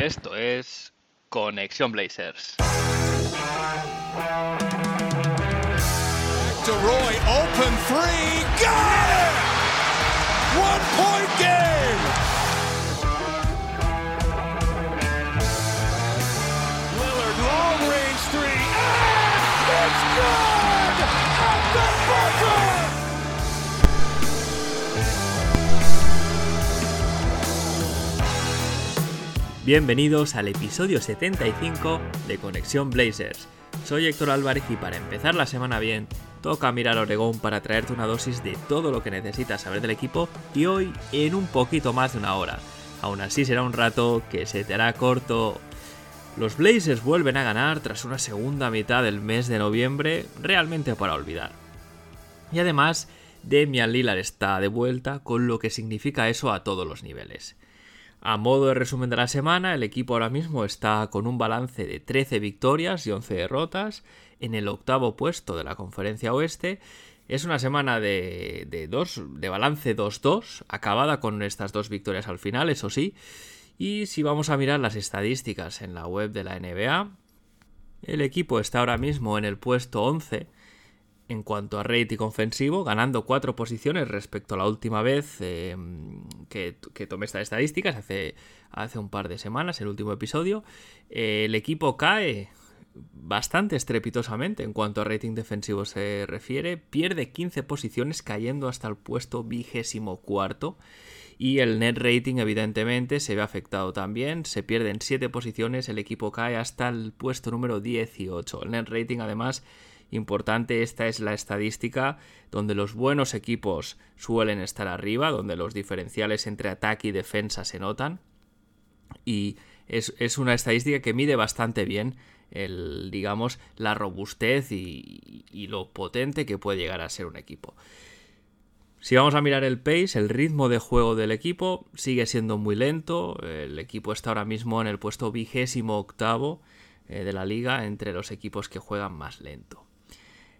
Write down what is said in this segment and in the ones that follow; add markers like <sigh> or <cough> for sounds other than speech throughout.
Esto es Conexión Blazers. To Roy, open three, got it! One point game! Lillard, long range three, and it's good! Bienvenidos al episodio 75 de Conexión Blazers. Soy Héctor Álvarez y para empezar la semana bien, toca mirar Oregón para traerte una dosis de todo lo que necesitas saber del equipo y hoy en un poquito más de una hora. Aún así será un rato que se te hará corto. Los Blazers vuelven a ganar tras una segunda mitad del mes de noviembre realmente para olvidar. Y además, Demian Lillard está de vuelta, con lo que significa eso a todos los niveles. A modo de resumen de la semana, el equipo ahora mismo está con un balance de 13 victorias y 11 derrotas en el octavo puesto de la conferencia oeste. Es una semana de, de, dos, de balance 2-2, acabada con estas dos victorias al final, eso sí. Y si vamos a mirar las estadísticas en la web de la NBA, el equipo está ahora mismo en el puesto 11 en cuanto a rating ofensivo, ganando cuatro posiciones respecto a la última vez eh, que, que, tomé estas estadísticas, hace, hace un par de semanas, el último episodio. Eh, el equipo cae bastante estrepitosamente en cuanto a rating defensivo se refiere, pierde 15 posiciones cayendo hasta el puesto vigésimo cuarto. Y el net rating, evidentemente, se ve afectado también. Se pierden 7 posiciones, el equipo cae hasta el puesto número 18. El net rating, además, importante, esta es la estadística donde los buenos equipos suelen estar arriba, donde los diferenciales entre ataque y defensa se notan. Y es, es una estadística que mide bastante bien el, digamos, la robustez y, y, lo potente que puede llegar a ser un equipo. Si vamos a mirar el pace, el ritmo de juego del equipo sigue siendo muy lento. El equipo está ahora mismo en el puesto vigésimo octavo eh, de la liga entre los equipos que juegan más lento.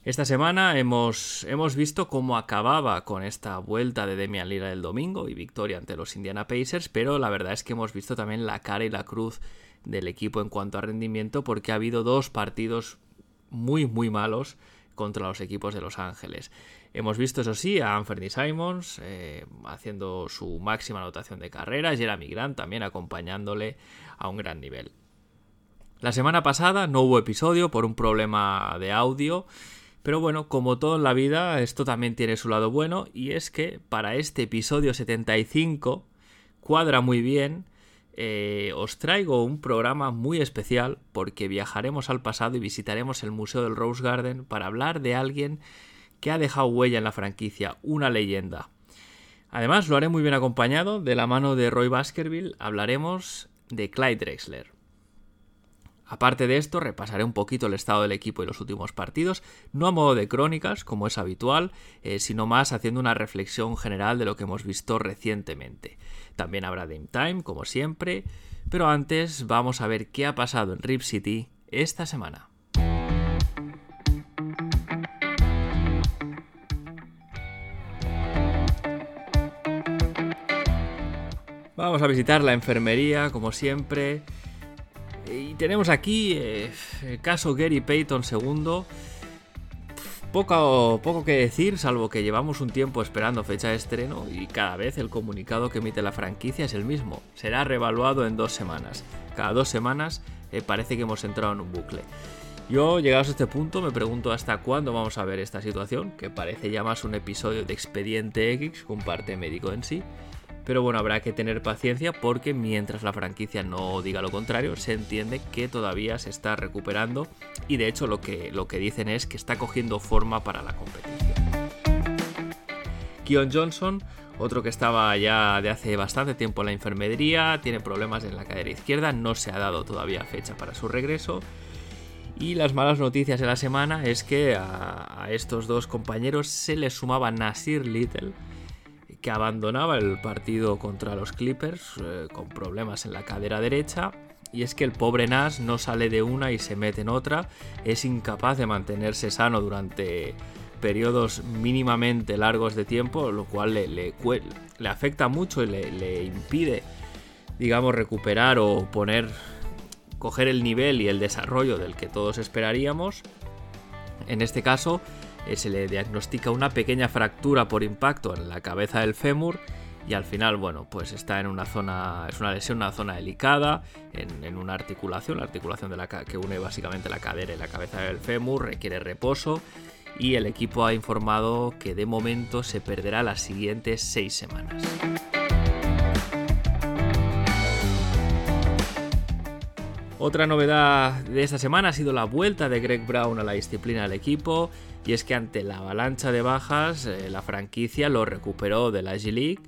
Esta semana hemos, hemos, visto cómo acababa con esta vuelta de Demian Lillard el domingo y victoria ante los Indiana Pacers, pero la verdad es que hemos visto también la cara y la cruz del equipo en cuanto a rendimiento porque ha habido dos partidos muy muy malos contra los equipos de Los Ángeles. Hemos visto, eso sí, a Anthony Simons eh, haciendo su máxima anotación de carrera, Jeremy Grant también acompañándole a un gran nivel. La semana pasada no hubo episodio por un problema de audio. Pero bueno, como todo en la vida, esto también tiene su lado bueno y es que para este episodio 75 cuadra muy bien. Eh, os traigo un programa muy especial porque viajaremos al pasado y visitaremos el Museo del Rose Garden para hablar de alguien que ha dejado huella en la franquicia, una leyenda. Además, lo haré muy bien acompañado, de la mano de Roy Baskerville hablaremos de Clyde Drexler. Aparte de esto, repasaré un poquito el estado del equipo y los últimos partidos, no a modo de crónicas, como es habitual, eh, sino más haciendo una reflexión general de lo que hemos visto recientemente. También habrá Game Time, como siempre, pero antes vamos a ver qué ha pasado en Rip City esta semana. Vamos a visitar la enfermería, como siempre. Y tenemos aquí eh, el caso Gary Payton II. Poco, poco que decir, salvo que llevamos un tiempo esperando fecha de estreno y cada vez el comunicado que emite la franquicia es el mismo. Será revaluado en dos semanas. Cada dos semanas eh, parece que hemos entrado en un bucle. Yo, llegados a este punto, me pregunto hasta cuándo vamos a ver esta situación, que parece ya más un episodio de Expediente X con parte médico en sí. Pero bueno, habrá que tener paciencia porque mientras la franquicia no diga lo contrario, se entiende que todavía se está recuperando y de hecho lo que, lo que dicen es que está cogiendo forma para la competición. Keon Johnson, otro que estaba ya de hace bastante tiempo en la enfermería, tiene problemas en la cadera izquierda, no se ha dado todavía fecha para su regreso. Y las malas noticias de la semana es que a, a estos dos compañeros se les sumaba Nasir Little, que abandonaba el partido contra los Clippers eh, con problemas en la cadera derecha. Y es que el pobre Nas no sale de una y se mete en otra, es incapaz de mantenerse sano durante periodos mínimamente largos de tiempo, lo cual le, le, afecta mucho y le, impide digamos, recuperar o poner, coger el nivel y el desarrollo del que todos esperaríamos. En este caso, se le diagnostica una pequeña fractura por impacto en la cabeza del fémur y al final, bueno, pues está en una zona, es una lesión, una zona delicada, en, una articulación, la articulación de la, que une básicamente la cadera y la cabeza del fémur, requiere reposo y el equipo ha informado que de momento se perderá las siguientes seis semanas. Otra novedad de esta semana ha sido la vuelta de Greg Brown a la disciplina del equipo y es que ante la avalancha de bajas eh, la franquicia lo recuperó de la G-League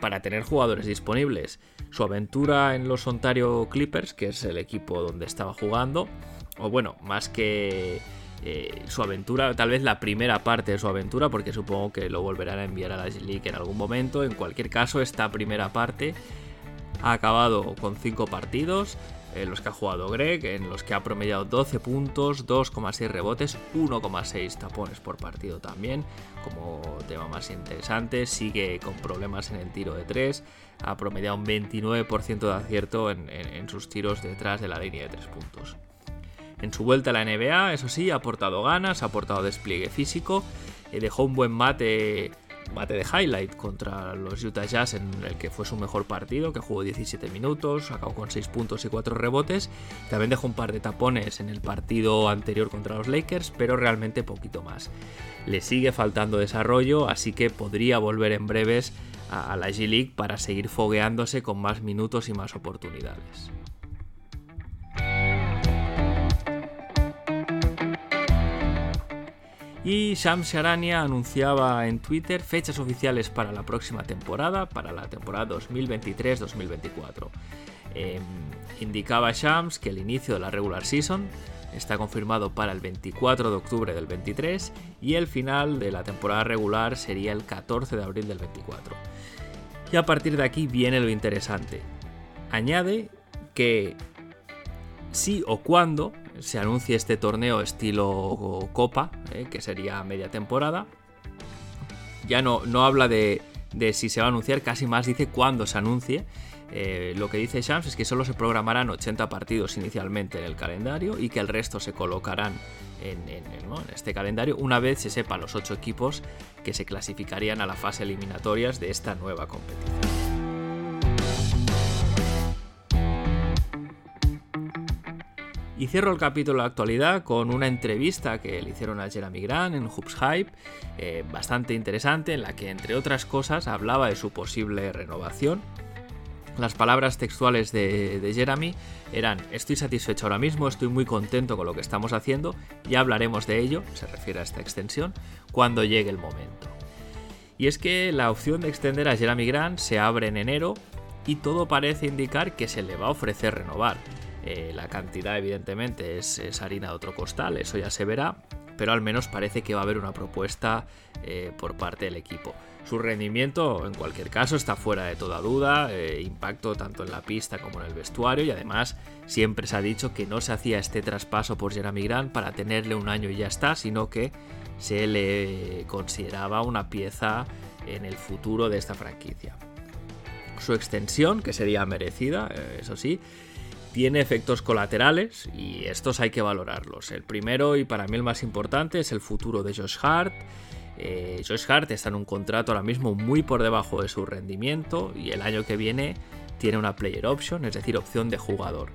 para tener jugadores disponibles. Su aventura en los Ontario Clippers, que es el equipo donde estaba jugando, o bueno, más que eh, su aventura, tal vez la primera parte de su aventura, porque supongo que lo volverán a enviar a la G-League en algún momento. En cualquier caso, esta primera parte ha acabado con 5 partidos, en los que ha jugado Greg, en los que ha promediado 12 puntos, 2,6 rebotes, 1,6 tapones por partido también, como tema más interesante, sigue con problemas en el tiro de 3, ha promediado un 29% de acierto en, sus tiros detrás de la línea de 3 puntos. En su vuelta a la NBA, eso sí, ha aportado ganas, ha aportado despliegue físico, eh, dejó un buen mate bate de highlight contra los Utah Jazz en el que fue su mejor partido, que jugó 17 minutos, acabó con 6 puntos y 4 rebotes. También dejó un par de tapones en el partido anterior contra los Lakers, pero realmente poquito más. Le sigue faltando desarrollo, así que podría volver en breves a la G-League para seguir fogueándose con más minutos y más oportunidades. Y Shams Sharania anunciaba en Twitter fechas oficiales para la próxima temporada, para la temporada 2023-2024. Em, indicaba Shams que el inicio de la regular season está confirmado para el 24 de octubre del 23 y el final de la temporada regular sería el 14 de abril del 24. Y a partir de aquí viene lo interesante. Añade que si o cuando se anuncie este torneo estilo Copa, eh, que sería media temporada. Ya no, no habla de, si se va a anunciar, casi más dice cuándo se anuncie. Eh, lo que dice Shams es que solo se programarán 80 partidos inicialmente en el calendario y que el resto se colocarán en, en, este calendario una vez se sepa los 8 equipos que se clasificarían a la fase eliminatorias de esta nueva competición. Y cierro el capítulo de actualidad con una entrevista que le hicieron a Jeremy Grant en Hoops Hype, eh, bastante interesante, en la que entre otras cosas hablaba de su posible renovación. Las palabras textuales de, Jeremy eran, estoy satisfecho ahora mismo, estoy muy contento con lo que estamos haciendo, ya hablaremos de ello, se refiere a esta extensión, cuando llegue el momento. Y es que la opción de extender a Jeremy Grant se abre en enero y todo parece indicar que se le va a ofrecer renovar. Eh, la cantidad evidentemente es, harina de otro costal, eso ya se verá, pero al menos parece que va a haber una propuesta eh, por parte del equipo. Su rendimiento, en cualquier caso, está fuera de toda duda, eh, impacto tanto en la pista como en el vestuario y además siempre se ha dicho que no se hacía este traspaso por Jeremy Grant para tenerle un año y ya está, sino que se le consideraba una pieza en el futuro de esta franquicia. Su extensión, que sería merecida, eso sí, tiene efectos colaterales y estos hay que valorarlos. El primero y para mí el más importante es el futuro de Josh Hart. Eh, Josh Hart está en un contrato ahora mismo muy por debajo de su rendimiento y el año que viene tiene una player option, es decir, opción de jugador.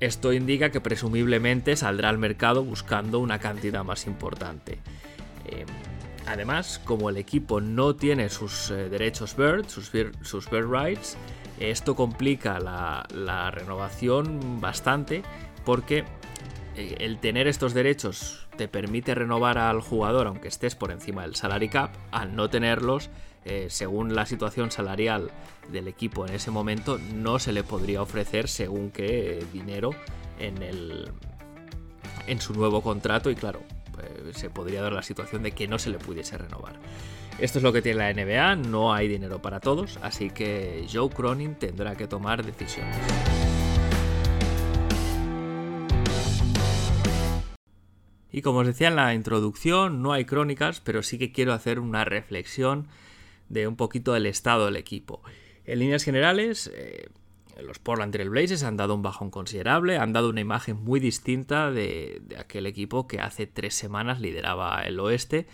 Esto indica que presumiblemente saldrá al mercado buscando una cantidad más importante. Eh, además, como el equipo no tiene sus eh, derechos bird, sus, sus bird rights, esto complica la, renovación bastante porque eh, el tener estos derechos te permite renovar al jugador aunque estés por encima del salary cap. Al no tenerlos, eh, según la situación salarial del equipo en ese momento, no se le podría ofrecer según qué dinero en, el, en su nuevo contrato y claro, pues, se podría dar la situación de que no se le pudiese renovar. Esto es lo que tiene la NBA, no hay dinero para todos, así que Joe Cronin tendrá que tomar decisiones. Y como os decía en la introducción, no hay crónicas, pero sí que quiero hacer una reflexión de un poquito del estado del equipo. En líneas generales, eh, los Portland Trail Blazers han dado un bajón considerable, han dado una imagen muy distinta de, aquel equipo que hace tres semanas lideraba el oeste,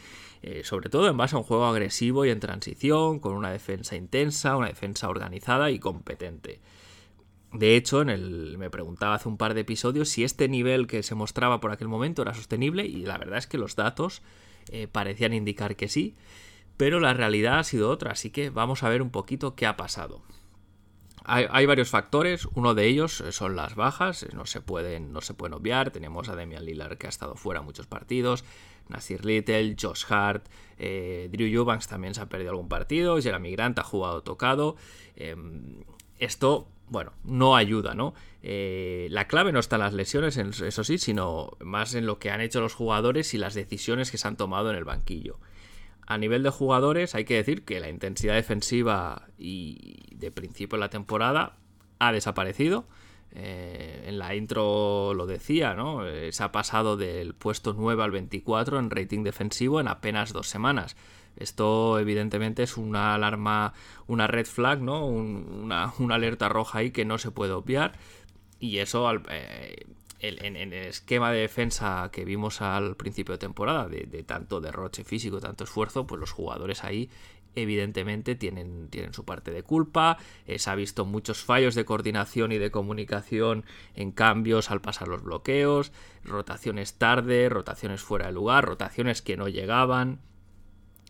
eh, sobre todo en base a un juego agresivo y en transición, con una defensa intensa, una defensa organizada y competente. De hecho, en el, me preguntaba hace un par de episodios si este nivel que se mostraba por aquel momento era sostenible y la verdad es que los datos eh, parecían indicar que sí, pero la realidad ha sido otra, así que vamos a ver un poquito qué ha pasado. Hay, varios factores, uno de ellos son las bajas, no se pueden, no se pueden obviar, tenemos a Demian Lillard que ha estado fuera muchos partidos, Nasir Little, Josh Hart, eh, Drew Eubanks también se ha perdido algún partido, Jeremy Grant ha jugado tocado, em, esto, bueno, no ayuda, ¿no? Eh, la clave no está en las lesiones, eso sí, sino más en lo que han hecho los jugadores y las decisiones que se han tomado en el banquillo. A nivel de jugadores, hay que decir que la intensidad defensiva y de principio de la temporada ha desaparecido. Eh, en la intro lo decía, ¿no? Eh, se ha pasado del puesto 9 al 24 en rating defensivo en apenas dos semanas. Esto evidentemente es una alarma, una red flag, ¿no? una, alerta roja ahí que no se puede obviar. Y eso eh, en, el esquema de defensa que vimos al principio de temporada, de, tanto derroche físico, tanto esfuerzo, pues los jugadores ahí evidentemente tienen, tienen su parte de culpa. Eh, se ha visto muchos fallos de coordinación y de comunicación en cambios al pasar los bloqueos, rotaciones tarde, rotaciones fuera de lugar, rotaciones que no llegaban.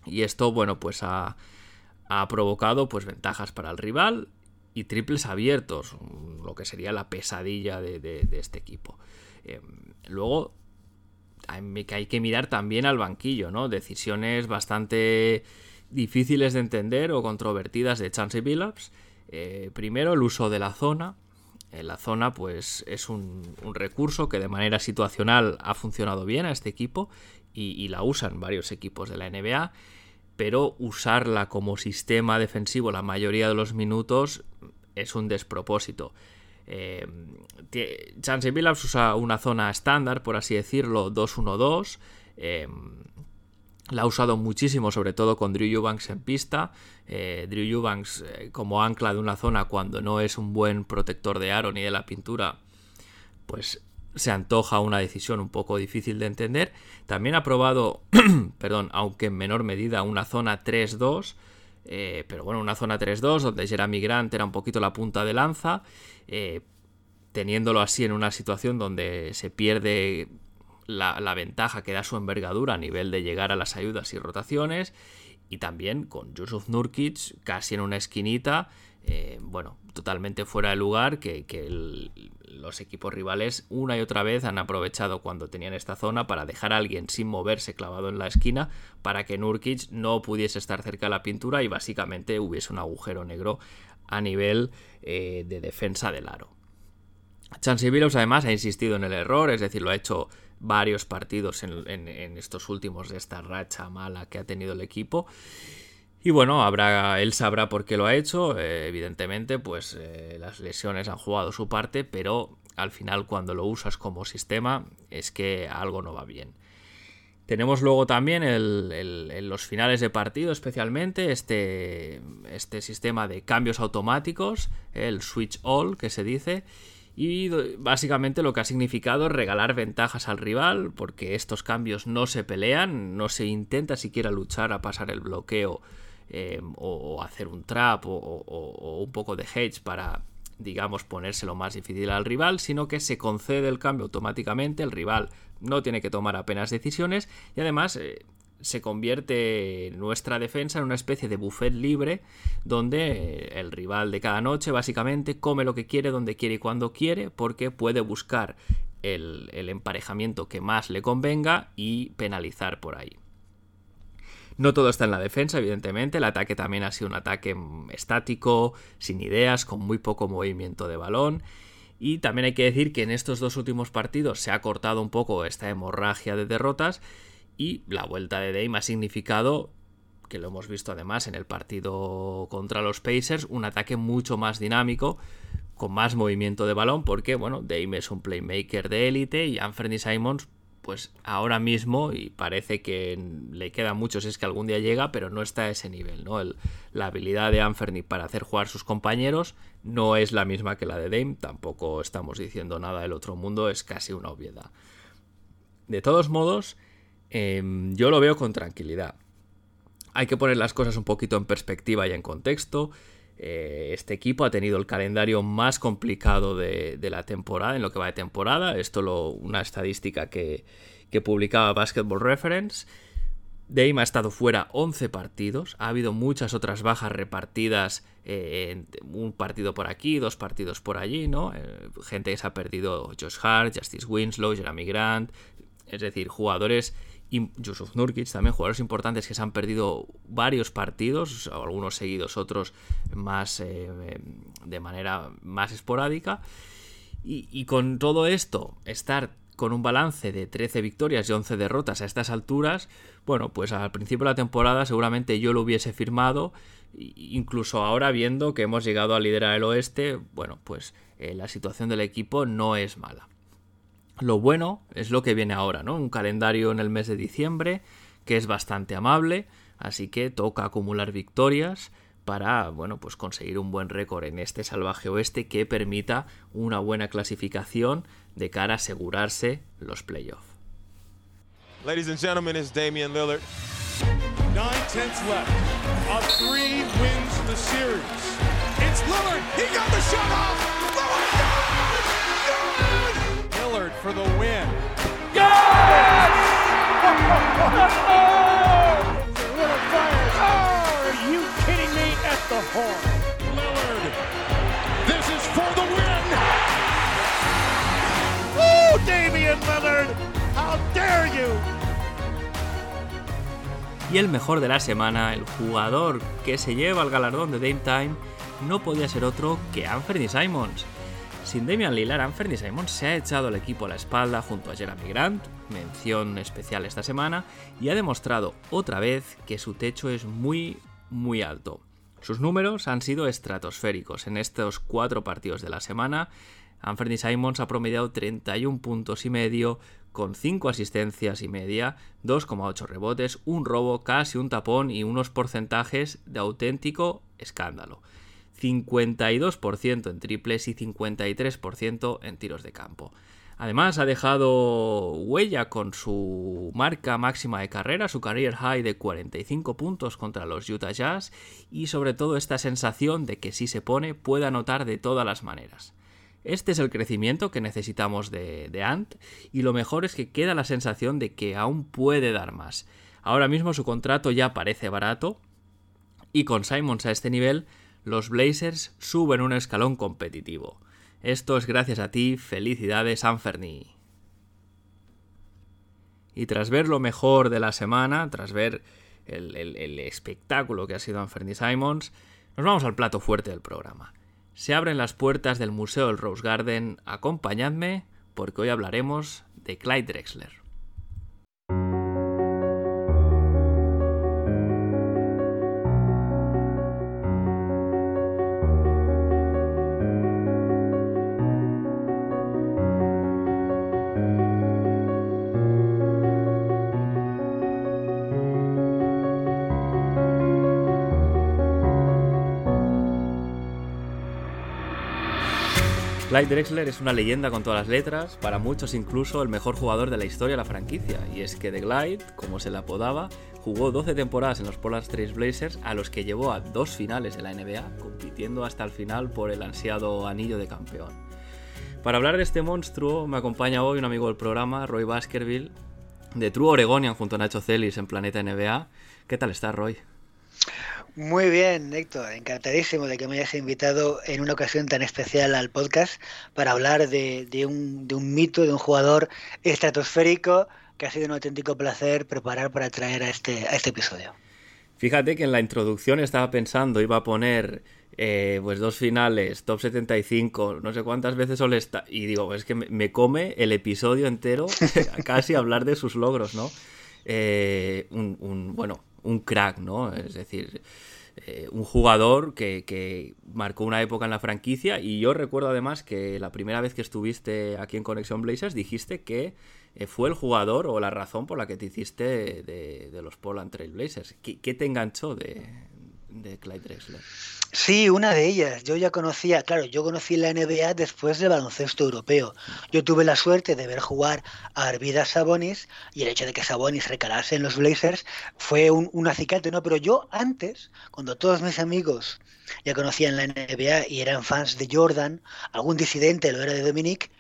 Y esto, bueno, pues ha, ha provocado pues ventajas para el rival y triples abiertos, lo que sería la pesadilla de, este equipo. Eh, luego hay que mirar también al banquillo, ¿no? Decisiones bastante difíciles de entender o controvertidas de Chansey Billups. Eh, primero, el uso de la zona. Eh, la zona, pues, es un, recurso que de manera situacional ha funcionado bien a este equipo y, y la usan varios equipos de la NBA pero usarla como sistema defensivo la mayoría de los minutos es un despropósito. Eh, Chance usa una zona estándar, por así decirlo, 2-1-2. Eh, la ha usado muchísimo, sobre todo con Drew Eubanks en pista. Eh, Drew Eubanks eh, como ancla de una zona cuando no es un buen protector de aro ni de la pintura, pues se antoja una decisión un poco difícil de entender. También ha probado, <clears throat> perdón, aunque en menor medida, una zona 3-2, eh, pero bueno, una zona 3-2 donde Jeremy Grant era un poquito la punta de lanza, eh, teniéndolo así en una situación donde se pierde la, la, ventaja que da su envergadura a nivel de llegar a las ayudas y rotaciones, y también con Yusuf Nurkic casi en una esquinita eh, bueno, totalmente fuera de lugar, que, los equipos rivales una y otra vez han aprovechado cuando tenían esta zona para dejar a alguien sin moverse clavado en la esquina para que Nurkic no pudiese estar cerca de la pintura y básicamente hubiese un agujero negro a nivel eh, de defensa del aro. Chansey Billups además ha insistido en el error, es decir, lo ha hecho varios partidos en estos últimos de esta racha mala que ha tenido el equipo y bueno, él sabrá por qué lo ha hecho. Eh, evidentemente, pues eh, las lesiones han jugado su parte, pero al final cuando lo usas como sistema es que algo no va bien. Tenemos luego también en los finales de partido especialmente este, este sistema de cambios automáticos, el switch all que se dice, y básicamente lo que ha significado es regalar ventajas al rival, porque estos cambios no se pelean, no se intenta siquiera luchar a pasar el bloqueo eh, o, hacer un trap o, un poco de hedge para digamos ponérselo más difícil al rival, sino que se concede el cambio automáticamente, el rival no tiene que tomar apenas decisiones y además eh, se convierte nuestra defensa en una especie de buffet libre donde el rival de cada noche básicamente come lo que quiere, donde quiere y cuando quiere, porque puede buscar el emparejamiento que más le convenga y penalizar por ahí. No todo está en la defensa, evidentemente. El ataque también ha sido un ataque mm, estático, sin ideas, con muy poco movimiento de balón. Y también hay que decir que en estos dos últimos partidos se ha cortado un poco esta hemorragia de derrotas. Y la vuelta de Dame ha significado, que lo hemos visto además en el partido contra los Pacers, un ataque mucho más dinámico, con más movimiento de balón, porque bueno, Dame es un playmaker de élite y Anthony Simons pues ahora mismo, y parece que le queda mucho si es que algún día llega, pero no está a ese nivel, ¿no? la habilidad de Anferni para hacer jugar sus compañeros no es la misma que la de Dame, tampoco estamos diciendo nada del otro mundo, es casi una obviedad. De todos modos, em, yo lo veo con tranquilidad. Hay que poner las cosas un poquito en perspectiva y en contexto. Eh, este equipo ha tenido el calendario más complicado de, la temporada, en lo que va de temporada. Esto lo, una estadística que, publicaba Basketball Reference. Dame ha estado fuera 11 partidos, ha habido muchas otras bajas repartidas, eh, un partido por aquí, dos partidos por allí, ¿no? Eh, gente que se ha perdido Josh Hart, Justice Winslow, Jeremy Grant, es decir, jugadores y Yusuf Nurkic, también jugadores importantes que se han perdido varios partidos, algunos seguidos, otros más eh, de manera más esporádica. Y, con todo esto, estar con un balance de 13 victorias y 11 derrotas a estas alturas, bueno, pues al principio de la temporada seguramente yo lo hubiese firmado, incluso ahora viendo que hemos llegado a liderar el oeste, bueno, pues eh, la situación del equipo no es mala. Lo bueno es lo que viene ahora, ¿no? Un calendario en el mes de diciembre que es bastante amable, así que toca acumular victorias para, bueno, pues conseguir un buen récord en este salvaje oeste que permita una buena clasificación de cara a asegurarse los playoffs. Ladies and gentlemen, it's Damian Lillard. Nine tenths left. A three wins the series. It's Lillard. He got the shot off. For the win. Yes! Oh, are you kidding me? At the horn. Lillard. This is for the win. Woo, Damian Lillard. How dare you? Y el mejor de la semana, el jugador que se lleva el galardón de Dame Time, no podía ser otro que Anthony Simons sin Damian Lillard, Anthony Simon se ha echado al equipo a la espalda junto a Jeremy Grant, mención especial esta semana, y ha demostrado otra vez que su techo es muy, muy alto. Sus números han sido estratosféricos en estos cuatro partidos de la semana. Anthony Simons ha promediado 31 puntos y medio, con 5 asistencias y media, 2,8 rebotes, un robo, casi un tapón y unos porcentajes de auténtico escándalo. 52% en triples y 53% en tiros de campo. Además ha dejado huella con su marca máxima de carrera, su career high de 45 puntos contra los Utah Jazz y sobre todo esta sensación de que si se pone puede anotar de todas las maneras. Este es el crecimiento que necesitamos de, de Ant y lo mejor es que queda la sensación de que aún puede dar más. Ahora mismo su contrato ya parece barato y con Simons a este nivel los Blazers suben un escalón competitivo. Esto es gracias a ti, felicidades Anferni. Y tras ver lo mejor de la semana, tras ver el, espectáculo que ha sido Anferni Simons, nos vamos al plato fuerte del programa. Se abren las puertas del Museo del Rose Garden, acompañadme porque hoy hablaremos de Clyde Drexler. Clyde Drexler es una leyenda con todas las letras, para muchos incluso el mejor jugador de la historia de la franquicia, y es que The Glide, como se le apodaba, jugó 12 temporadas en los Portland Trail Blazers a los que llevó a dos finales de la NBA, compitiendo hasta el final por el ansiado anillo de campeón. Para hablar de este monstruo me acompaña hoy un amigo del programa, Roy Baskerville, de True Oregonian junto a Nacho Celis en Planeta NBA. ¿Qué tal estás, Roy? Muy bien, Héctor, encantadísimo de que me hayas invitado en una ocasión tan especial al podcast para hablar de, un, mito, de un jugador estratosférico que ha sido un auténtico placer preparar para traer a este, a este episodio. Fíjate que en la introducción estaba pensando, iba a poner eh, pues dos finales, top 75, no sé cuántas veces solo está. Y digo, es que me come el episodio entero <laughs> casi hablar de sus logros, ¿no? Eh, un, bueno, un crack, ¿no? Es decir, eh, un jugador que, que, marcó una época en la franquicia y yo recuerdo además que la primera vez que estuviste aquí en Conexión Blazers dijiste que eh, fue el jugador o la razón por la que te hiciste de, los Portland Trail Blazers. ¿Qué, ¿Qué, te enganchó de, de Clyde Drexler? Sí, una de ellas. Yo ya conocía, claro, yo conocí la NBA después del baloncesto europeo. Yo tuve la suerte de ver jugar a Arvidas Sabonis y el hecho de que Sabonis recalase en los Blazers fue un, un acicate, ¿no? Pero yo antes, cuando todos mis amigos ya conocían la NBA y eran fans de Jordan, algún disidente lo era de Dominique,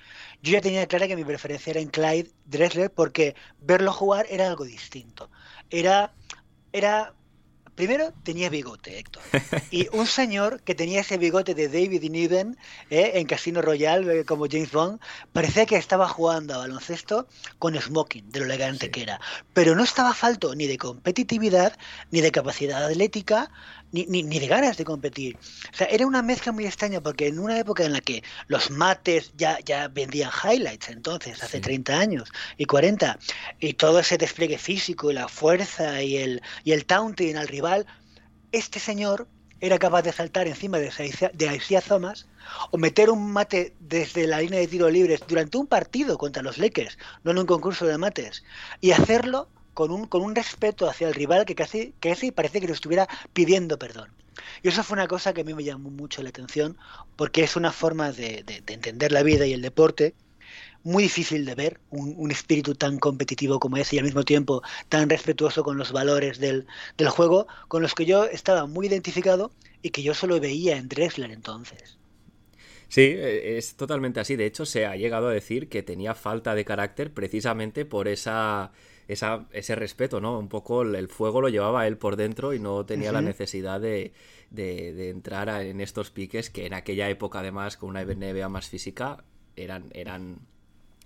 yo ya tenía clara que mi preferencia era en Clyde Drexler porque verlo jugar era algo distinto. Era, era Primero tenía bigote, Héctor. <laughs> Y un señor que tenía ese bigote de David Niven ¿eh? en Casino Royale, eh, como James Bond, parecía que estaba jugando a baloncesto con smoking, de lo elegante sí. que era. Pero no estaba falto ni de competitividad, ni de capacidad atlética, ni, ni, ni, de ganas de competir. O sea, era una mezcla muy extraña porque en una época en la que los mates ya, ya vendían highlights, entonces, hace sí. 30 años y 40, y todo ese despliegue físico y la fuerza y el, y el taunting al rival, este señor era capaz de saltar encima de, de Isaiah Thomas o meter un mate desde la línea de tiro libres durante un partido contra los Lakers, no en un concurso de mates, y hacerlo con un, con un respeto hacia el rival que casi, que casi parece que le estuviera pidiendo perdón. Y eso fue una cosa que a mí me llamó mucho la atención, porque es una forma de, de, de entender la vida y el deporte muy difícil de ver, un, un, espíritu tan competitivo como ese y al mismo tiempo tan respetuoso con los valores del, del, juego, con los que yo estaba muy identificado y que yo solo veía en Drexler entonces. Sí, e, es totalmente así. De hecho, se ha llegado a decir que tenía falta de carácter precisamente por esa esa, ese respeto, ¿no? Un poco el, fuego lo llevaba él por dentro y no tenía uh -huh. la necesidad de, de, de entrar a, en estos piques que en aquella época, además, con una NBA más física, eran, eran,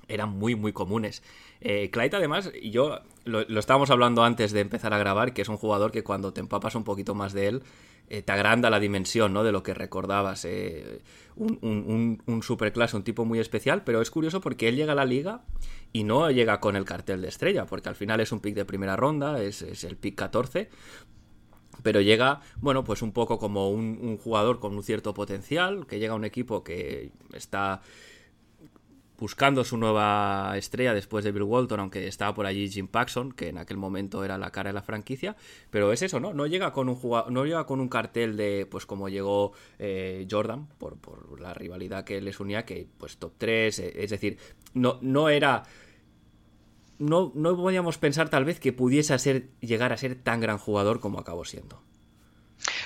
eran muy, muy comunes. Eh, Clyde, además, y yo lo, lo, estábamos hablando antes de empezar a grabar, que es un jugador que cuando te empapas un poquito más de él, eh, te agranda la dimensión ¿no? de lo que recordabas. Eh, un, un, un superclase, un tipo muy especial, pero es curioso porque él llega a la liga y no llega con el cartel de estrella, porque al final es un pick de primera ronda, es, es el pick 14, pero llega, bueno, pues un poco como un, jugador con un cierto potencial, que llega a un equipo que está buscando su nueva estrella después de Bill Walton, aunque estaba por allí Jim Paxson, que en aquel momento era la cara de la franquicia, pero es eso, ¿no? No llega con un jugador, no llega con un cartel de, pues como llegó eh, Jordan, por, por, la rivalidad que les unía, que pues top 3, eh, es decir, no, no era... No, no podíamos pensar tal vez que pudiese ser, llegar a ser tan gran jugador como acabó siendo.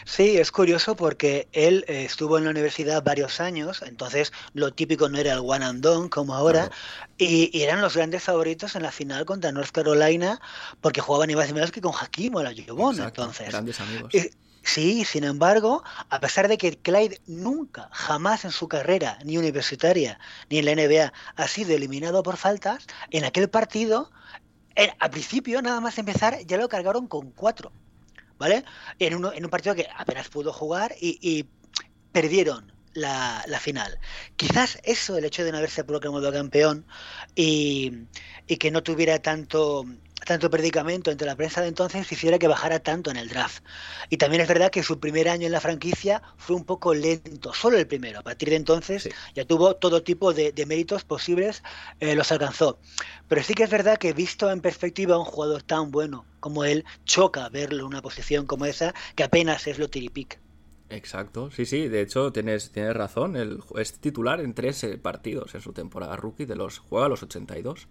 Sí, es curioso porque él eh, estuvo en la universidad varios años, entonces lo típico no era el one and done como ahora, claro. y, y, eran los grandes favoritos en la final contra North Carolina porque jugaban ni más ni menos que con Hakim o la Yobon, entonces. Grandes amigos. Y, Sí, sin embargo, a pesar de que Clyde nunca, jamás en su carrera, ni universitaria, ni en la NBA, ha sido eliminado por faltas, en aquel partido, en, al principio, nada más empezar, ya lo cargaron con cuatro. ¿vale? En, uno, en un partido que apenas pudo jugar y, perdieron la, la, final. Quizás eso, el hecho de no haberse proclamado campeón y, y, que no tuviera tanto tanto predicamento entre la prensa de entonces hiciera que bajara tanto en el draft. Y también es verdad que su primer año en la franquicia fue un poco lento, solo el primero. A partir de entonces sí. ya tuvo todo tipo de, de méritos posibles, eh, los alcanzó. Pero sí que es verdad que visto en perspectiva un jugador tan bueno como él, choca verlo en una posición como esa, que apenas es lo tiripic. Exacto, sí, sí, de hecho tienes, tienes razón, él es titular en tres partidos en su temporada rookie, de los juega los 82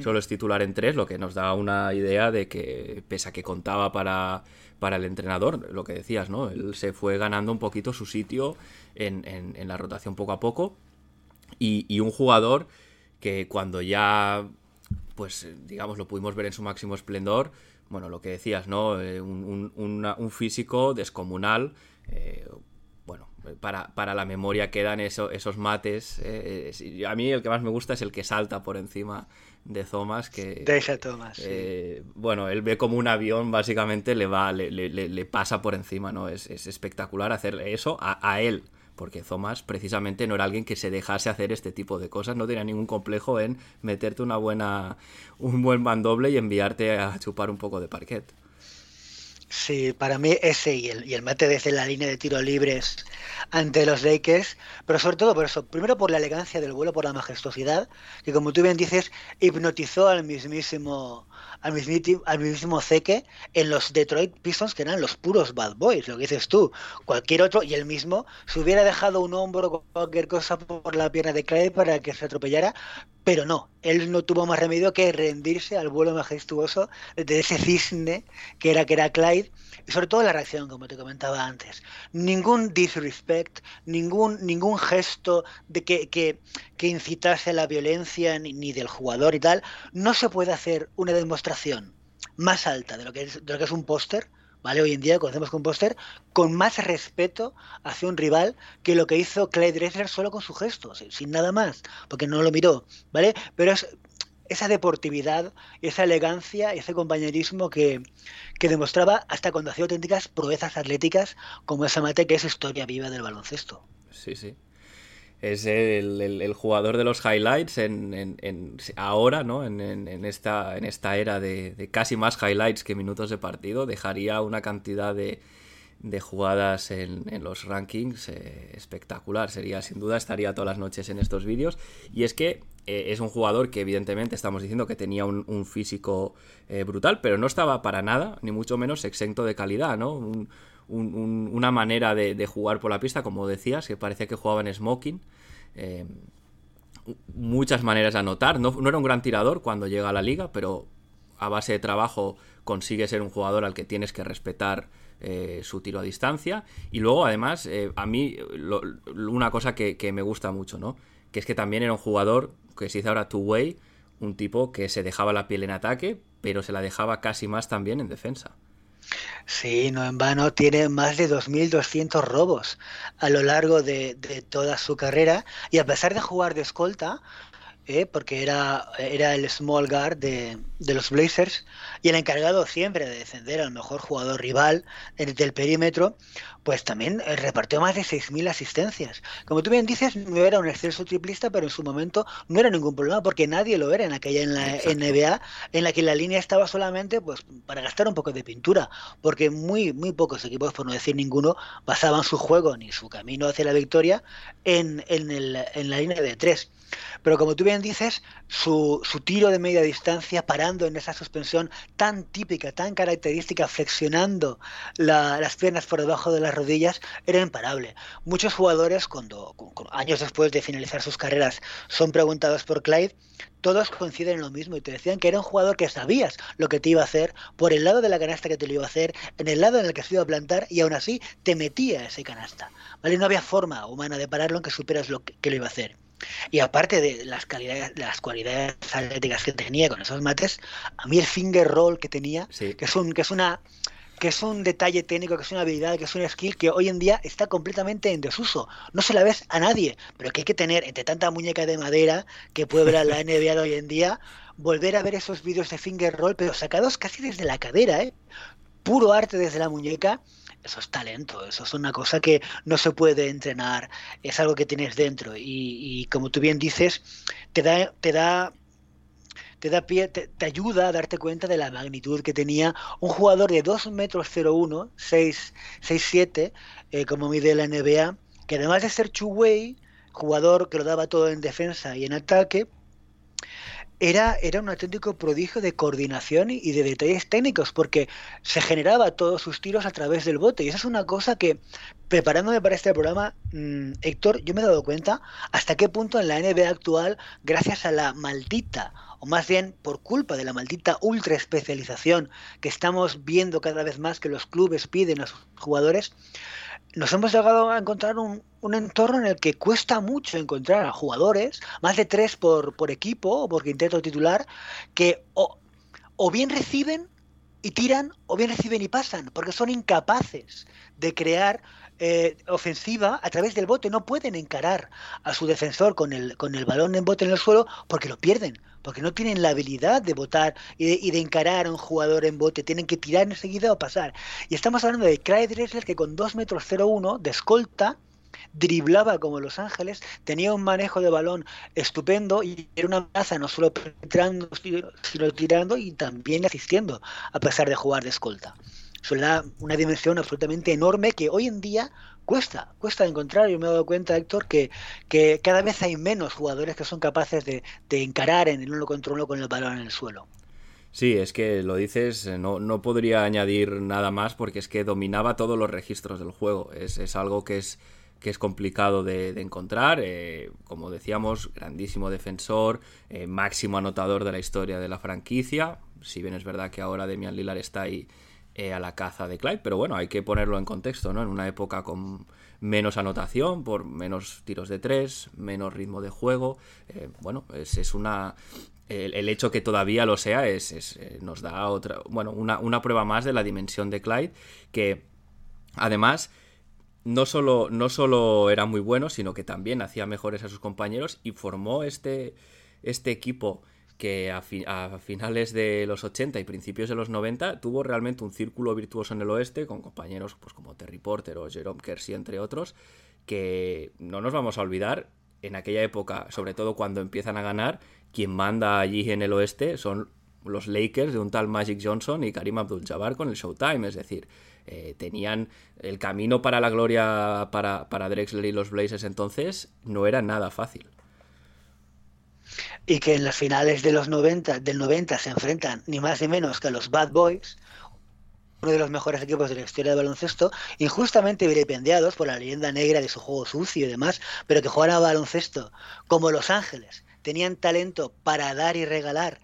solo es titular en tres, lo que nos da una idea de que, pese a que contaba para, para el entrenador, lo que decías, ¿no? Él se fue ganando un poquito su sitio en, en, la rotación poco a poco. Y, y, un jugador que cuando ya, pues, digamos, lo pudimos ver en su máximo esplendor, bueno, lo que decías, ¿no? Eh, un, un, físico descomunal. Eh, para, para, la memoria quedan eso, esos mates. Eh, a mí el que más me gusta es el que salta por encima de Thomas que de esa Thomas eh, sí. bueno él ve como un avión básicamente le va le, le, le pasa por encima no es, es espectacular hacer eso a, a, él porque Thomas precisamente no era alguien que se dejase hacer este tipo de cosas no tenía ningún complejo en meterte una buena un buen mandoble y enviarte a chupar un poco de parquet Sí, para mí ese y el, y el mate desde la línea de tiro libres ante los Lakers, pero sobre todo por eso, primero por la elegancia del vuelo, por la majestuosidad, que como tú bien dices, hipnotizó al mismísimo al mismísimo, al mismísimo Zeke en los Detroit Pistons, que eran los puros bad boys, lo que dices tú. Cualquier otro, y el mismo, se hubiera dejado un hombro o cualquier cosa por la pierna de Clyde para que se atropellara, pero no, él no tuvo más remedio que rendirse al vuelo majestuoso de ese cisne que era, que era Clyde y sobre todo la reacción, como te comentaba antes. Ningún disrespect, ningún, ningún gesto de que, que, que incitase a la violencia ni, ni, del jugador y tal. No se puede hacer una demostración más alta de lo que es, de lo que es un póster. ¿Vale? Hoy en día conocemos un póster con más respeto hacia un rival que lo que hizo Clay Dressler solo con su gesto, sin nada más, porque no lo miró, ¿vale? Pero es esa deportividad, esa elegancia, ese compañerismo que, que, demostraba hasta cuando hacía auténticas proezas atléticas como esa mate que es historia viva del baloncesto. Sí, sí. Es el, el, jugador de los highlights en, en, en ahora, ¿no? En, esta, en esta era de, casi más highlights que minutos de partido. Dejaría una cantidad de, de jugadas en, en los rankings eh, espectacular. Sería, sin duda, estaría todas las noches en estos vídeos. Y es que eh, es un jugador que, evidentemente, estamos diciendo que tenía un, un físico eh, brutal, pero no estaba para nada, ni mucho menos exento de calidad, ¿no? Un, un, una manera de, jugar por la pista, como decías, que parecía que jugaba en smoking. Eh, muchas maneras de anotar. No, no era un gran tirador cuando llega a la liga, pero a base de trabajo consigue ser un jugador al que tienes que respetar eh, su tiro a distancia. Y luego, además, eh, a mí una cosa que, me gusta mucho, ¿no? Que es que también era un jugador que se dice ahora two-way, un tipo que se dejaba la piel en ataque, pero se la dejaba casi más también en defensa. Sí, no en vano, tiene más de 2.200 robos a lo largo de, de, toda su carrera. Y a pesar de jugar de escolta, ¿eh? porque era, era el small guard de, de, los Blazers y el encargado siempre de defender al mejor jugador rival del perímetro, pues también eh, repartió más de 6.000 asistencias. Como tú bien dices, no era un exceso triplista, pero en su momento no era ningún problema porque nadie lo era en aquella en la Exacto. NBA, en la que la línea estaba solamente pues para gastar un poco de pintura, porque muy, muy pocos equipos, por no decir ninguno, basaban su juego ni su camino hacia la victoria en, en, el, en la línea de tres. Pero como tú bien dices, su, su, tiro de media distancia parando en esa suspensión tan típica, tan característica, flexionando la, las piernas por debajo de las rodillas, era imparable. Muchos jugadores, cuando, años después de finalizar sus carreras, son preguntados por Clyde, todos coinciden en lo mismo y te decían que era un jugador que sabías lo que te iba a hacer por el lado de la canasta que te lo iba a hacer, en el lado en el que se iba a plantar y aún así te metía ese canasta. ¿Vale? No había forma humana de pararlo aunque supieras lo que, que lo iba a hacer. Y aparte de las, calidades, las cualidades atléticas que tenía con esos mates, a mí el finger roll que tenía, sí. que, es un, que es una que es un detalle técnico, que es una habilidad, que es una skill que hoy en día está completamente en desuso. No se la ves a nadie, pero que hay que tener entre tanta muñeca de madera que puebla la <laughs> NBA de hoy en día, volver a ver esos vídeos de finger roll, pero sacados casi desde la cadera, ¿eh? puro arte desde la muñeca eso es talento, eso es una cosa que no se puede entrenar, es algo que tienes dentro. Y, como tú bien dices, te da, te da te da pie, te, ayuda a darte cuenta de la magnitud que tenía un jugador de 2 metros 01, 6, 6 7, eh, como mide la NBA, que además de ser two-way, jugador que lo daba todo en defensa y en ataque, era, era un auténtico prodigio de coordinación y, de detalles técnicos, porque se generaba todos sus tiros a través del bote. Y eso es una cosa que, preparándome para este programa, mmm, Héctor, yo me he dado cuenta hasta qué punto en la NBA actual, gracias a la maldita o más bien por culpa de la maldita ultra especialización que estamos viendo cada vez más que los clubes piden a sus jugadores, nos hemos llegado a encontrar un, un, entorno en el que cuesta mucho encontrar a jugadores, más de tres por, por equipo o por quinteto titular, que o, bien reciben y tiran o bien reciben y pasan, porque son incapaces de crear eh, ofensiva a través del bote. No pueden encarar a su defensor con el, con el balón en bote en el suelo porque lo pierden, porque no tienen la habilidad de votar y de, y encarar a un jugador en bote. Tienen que tirar enseguida o pasar. Y estamos hablando de Clyde Dressler que con 2 metros 01 de escolta driblaba como Los Ángeles, tenía un manejo de balón estupendo y era una amenaza no solo penetrando, sino tirando y también asistiendo, a pesar de jugar de escolta. Le da una dimensión absolutamente enorme que hoy en día cuesta, cuesta encontrar. Yo me he dado cuenta, Héctor, que, que cada vez hay menos jugadores que son capaces de, de encarar en el uno contra uno con el balón en el suelo. Sí, es que lo dices, eh, no, no podría añadir nada más porque es que dominaba todos los registros del juego. Es, es algo que es, que es complicado de, encontrar. Eh, como decíamos, grandísimo defensor, eh, máximo anotador de la historia de la franquicia. Si bien es verdad que ahora Demian Lillard está ahí a la caza de Clyde, pero bueno, hay que ponerlo en contexto, ¿no? En una época con menos anotación, por menos tiros de tres, menos ritmo de juego. bueno, es, es, una, el, hecho que todavía lo sea es, eh, nos da otra, bueno, una, prueba más de la dimensión de Clyde, que además no solo, no solo era muy bueno, sino que también hacía mejores a sus compañeros y formó este, este equipo que a, finales de los 80 y principios de los 90 tuvo realmente un círculo virtuoso en el oeste con compañeros pues, como Terry Porter o Jerome Kersey, entre otros, que no nos vamos a olvidar en aquella época, sobre todo cuando empiezan a ganar, quien manda allí en el oeste son los Lakers de un tal Magic Johnson y Karim Abdul-Jabbar con el Showtime, es decir, eh, tenían el camino para la gloria para, para Drexler y los Blazers entonces no era nada fácil. Y que en las finales de los 90, del 90 se enfrentan ni más ni menos que a los Bad Boys, uno de los mejores equipos de la historia del baloncesto, injustamente vilipendiados por la leyenda negra de su juego sucio y demás, pero que juegan a baloncesto como Los Ángeles, tenían talento para dar y regalar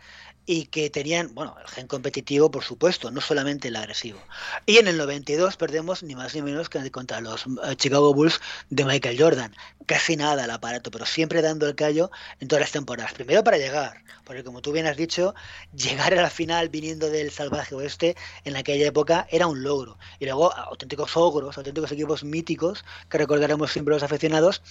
y que tenían, bueno, el gen competitivo, por supuesto, no solamente el agresivo. Y en el 92 perdemos ni más ni menos que contra los eh, Chicago Bulls de Michael Jordan. Casi nada el aparato, pero siempre dando el callo en todas las temporadas. Primero para llegar, porque como tú bien has dicho, llegar a la final viniendo del salvaje oeste en aquella época era un logro. Y luego auténticos ogros, auténticos equipos míticos que recordaremos siempre los aficionados,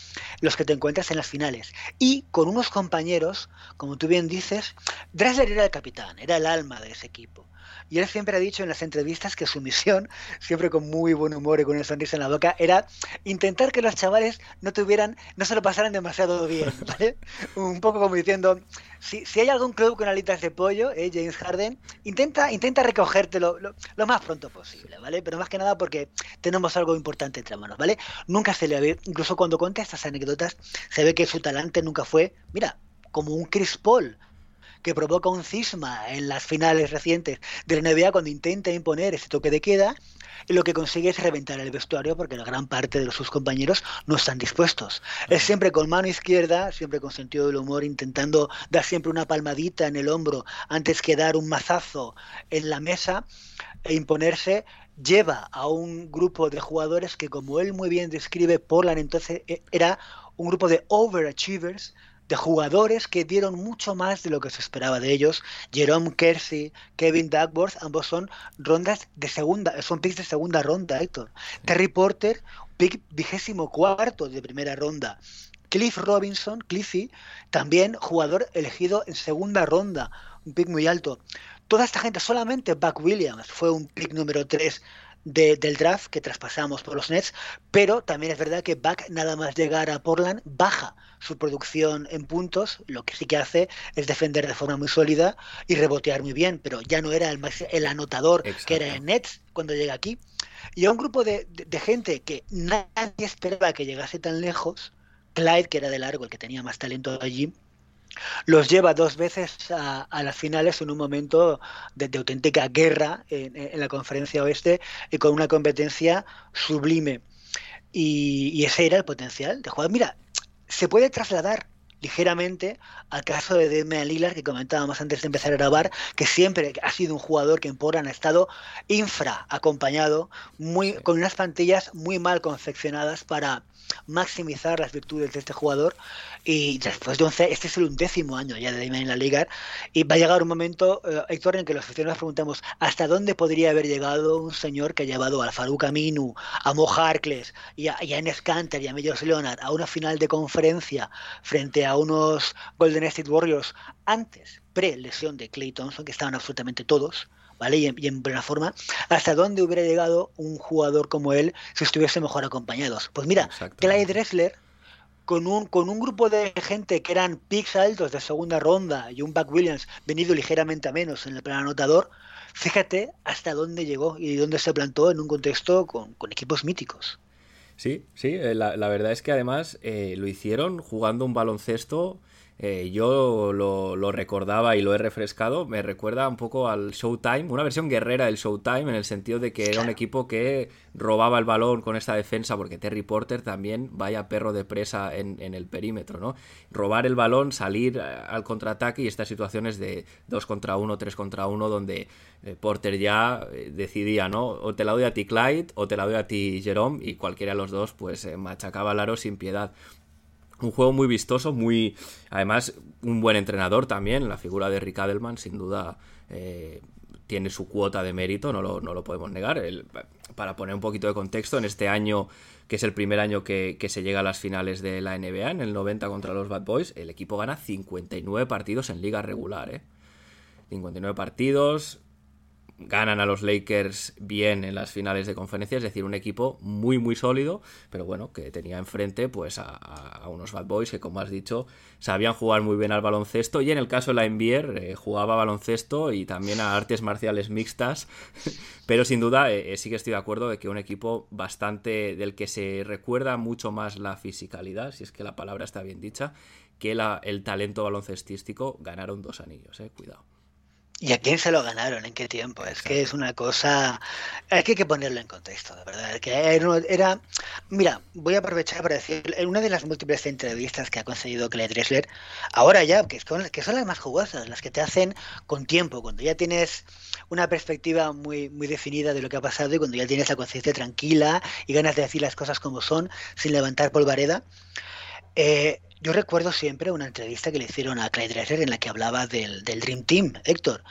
los que te encuentras en las finales. Y con unos compañeros, como tú bien dices, Dressler era capitán, era el alma de ese equipo. Y él siempre ha dicho en las entrevistas que su misión, <laughs> siempre con muy buen humor y con una sonrisa en la boca, era intentar que los chavales no tuvieran, no se lo pasaran demasiado bien, <laughs> Un poco como diciendo, si, si hay algún club con alitas de pollo, eh, James Harden, intenta, intenta recogértelo lo, lo, más pronto posible, ¿vale? Pero más que nada porque tenemos algo importante entre manos, ¿vale? Nunca se le ve, incluso cuando cuenta estas anécdotas, se ve que su talante nunca fue, mira, como un Chris Paul, que provoca un cisma en las finales recientes de la NBA cuando intenta imponer ese toque de queda y lo que consigue es reventar el vestuario porque la gran parte de sus compañeros no están dispuestos. Es siempre con mano izquierda, siempre con sentido del humor, intentando dar siempre una palmadita en el hombro antes que dar un mazazo en la mesa e imponerse lleva a un grupo de jugadores que como él muy bien describe Portland entonces e, era un grupo de overachievers de jugadores que dieron mucho más de lo que se esperaba de ellos. Jerome Kersey, Kevin Duckworth, ambos son rondas de segunda, son picks de segunda ronda, Héctor. Terry Porter, pick vigésimo cuarto de primera ronda. Cliff Robinson, Cliffy, también jugador elegido en segunda ronda, un pick muy alto. Toda esta gente, solamente Buck Williams fue un pick número 3 del draft que traspasamos por los Nets, pero también es verdad que Buck nada más llegar a Portland baja su producción en puntos, lo que sí que hace es defender de forma muy sólida y rebotear muy bien, pero ya no era el, el anotador que era en Nets cuando llega aquí. Y a un grupo de, de, gente que nadie esperaba que llegase tan lejos, Clyde, que era de largo el que tenía más talento allí, los lleva dos veces a, las finales en un momento de, auténtica guerra en, la conferencia oeste y con una competencia sublime. Y, ese era el potencial de jugar. Mira, se puede trasladar ligeramente al caso de Damian Lillard que comentábamos antes de empezar a grabar, que siempre ha sido un jugador que en Portland ha estado infra acompañado, muy, con unas plantillas muy mal confeccionadas para maximizar las virtudes de este jugador. Y después de 11, este es el undécimo año ya de Damian en la liga y va a llegar un momento, eh, Héctor, en que los aficionados preguntamos hasta dónde podría haber llegado un señor que ha llevado al Farouk Aminu, a Mo Harkless y a, y a Enes y a Medios Leonard a una final de conferencia frente a unos Golden State Warriors antes, pre-lesión de Clay Thompson, que estaban absolutamente todos, ¿vale? Y en, buena forma, ¿hasta dónde hubiera llegado un jugador como él si estuviese mejor acompañados? Pues mira, Clyde Dressler, con un, con un grupo de gente que eran picks altos de segunda ronda y un Buck Williams venido ligeramente a menos en el plan anotador, fíjate hasta dónde llegó y dónde se plantó en un contexto con, equipos míticos. Sí, sí, eh, la, verdad es que además eh, lo hicieron jugando un baloncesto eh, yo lo, recordaba y lo he refrescado, me recuerda un poco al Showtime, una versión guerrera del Showtime en el sentido de que era un equipo que robaba el balón con esta defensa, porque Terry Porter también vaya perro de presa en, el perímetro, ¿no? Robar el balón, salir eh, al contraataque y estas situaciones de 2 contra 1, 3 contra 1, donde eh, Porter ya decidía, ¿no? O te la doy a ti Clyde o te la doy a ti Jerome y cualquiera de los dos pues machacaba al aro sin piedad. Un juego muy vistoso, muy. Además, un buen entrenador también. La figura de Rick Adelman, sin duda, eh, tiene su cuota de mérito, no lo, no lo podemos negar. para poner un poquito de contexto, en este año, que es el primer año que, se llega a las finales de la NBA, en el 90 contra los Bad Boys, el equipo gana 59 partidos en liga regular. ¿eh? 59 partidos, ganan a los Lakers bien en las finales de conferencia, es decir, un equipo muy muy sólido, pero bueno, que tenía enfrente pues a, unos Bad Boys que como has dicho sabían jugar muy bien al baloncesto y en el caso de la NBA eh, jugaba baloncesto y también a artes marciales mixtas, <laughs> pero sin duda eh, eh, sí que estoy de acuerdo de que un equipo bastante del que se recuerda mucho más la fisicalidad, si es que la palabra está bien dicha, que el talento baloncestístico ganaron dos anillos, eh, cuidado. ¿Y a quién se lo ganaron? ¿En qué tiempo? Es que es una cosa... Es que hay que ponerlo en contexto, de verdad. Que era... Mira, voy a aprovechar para decir, en una de las múltiples entrevistas que ha concedido Clay Dressler, ahora ya, que son, que son las más jugosas, las que te hacen con tiempo, cuando ya tienes una perspectiva muy, muy definida de lo que ha pasado y cuando ya tienes la conciencia tranquila y ganas de decir las cosas como son, sin levantar polvareda, eh, yo recuerdo siempre una entrevista que le hicieron a Clyde Drexler en la que hablaba del, Dream Team, Héctor.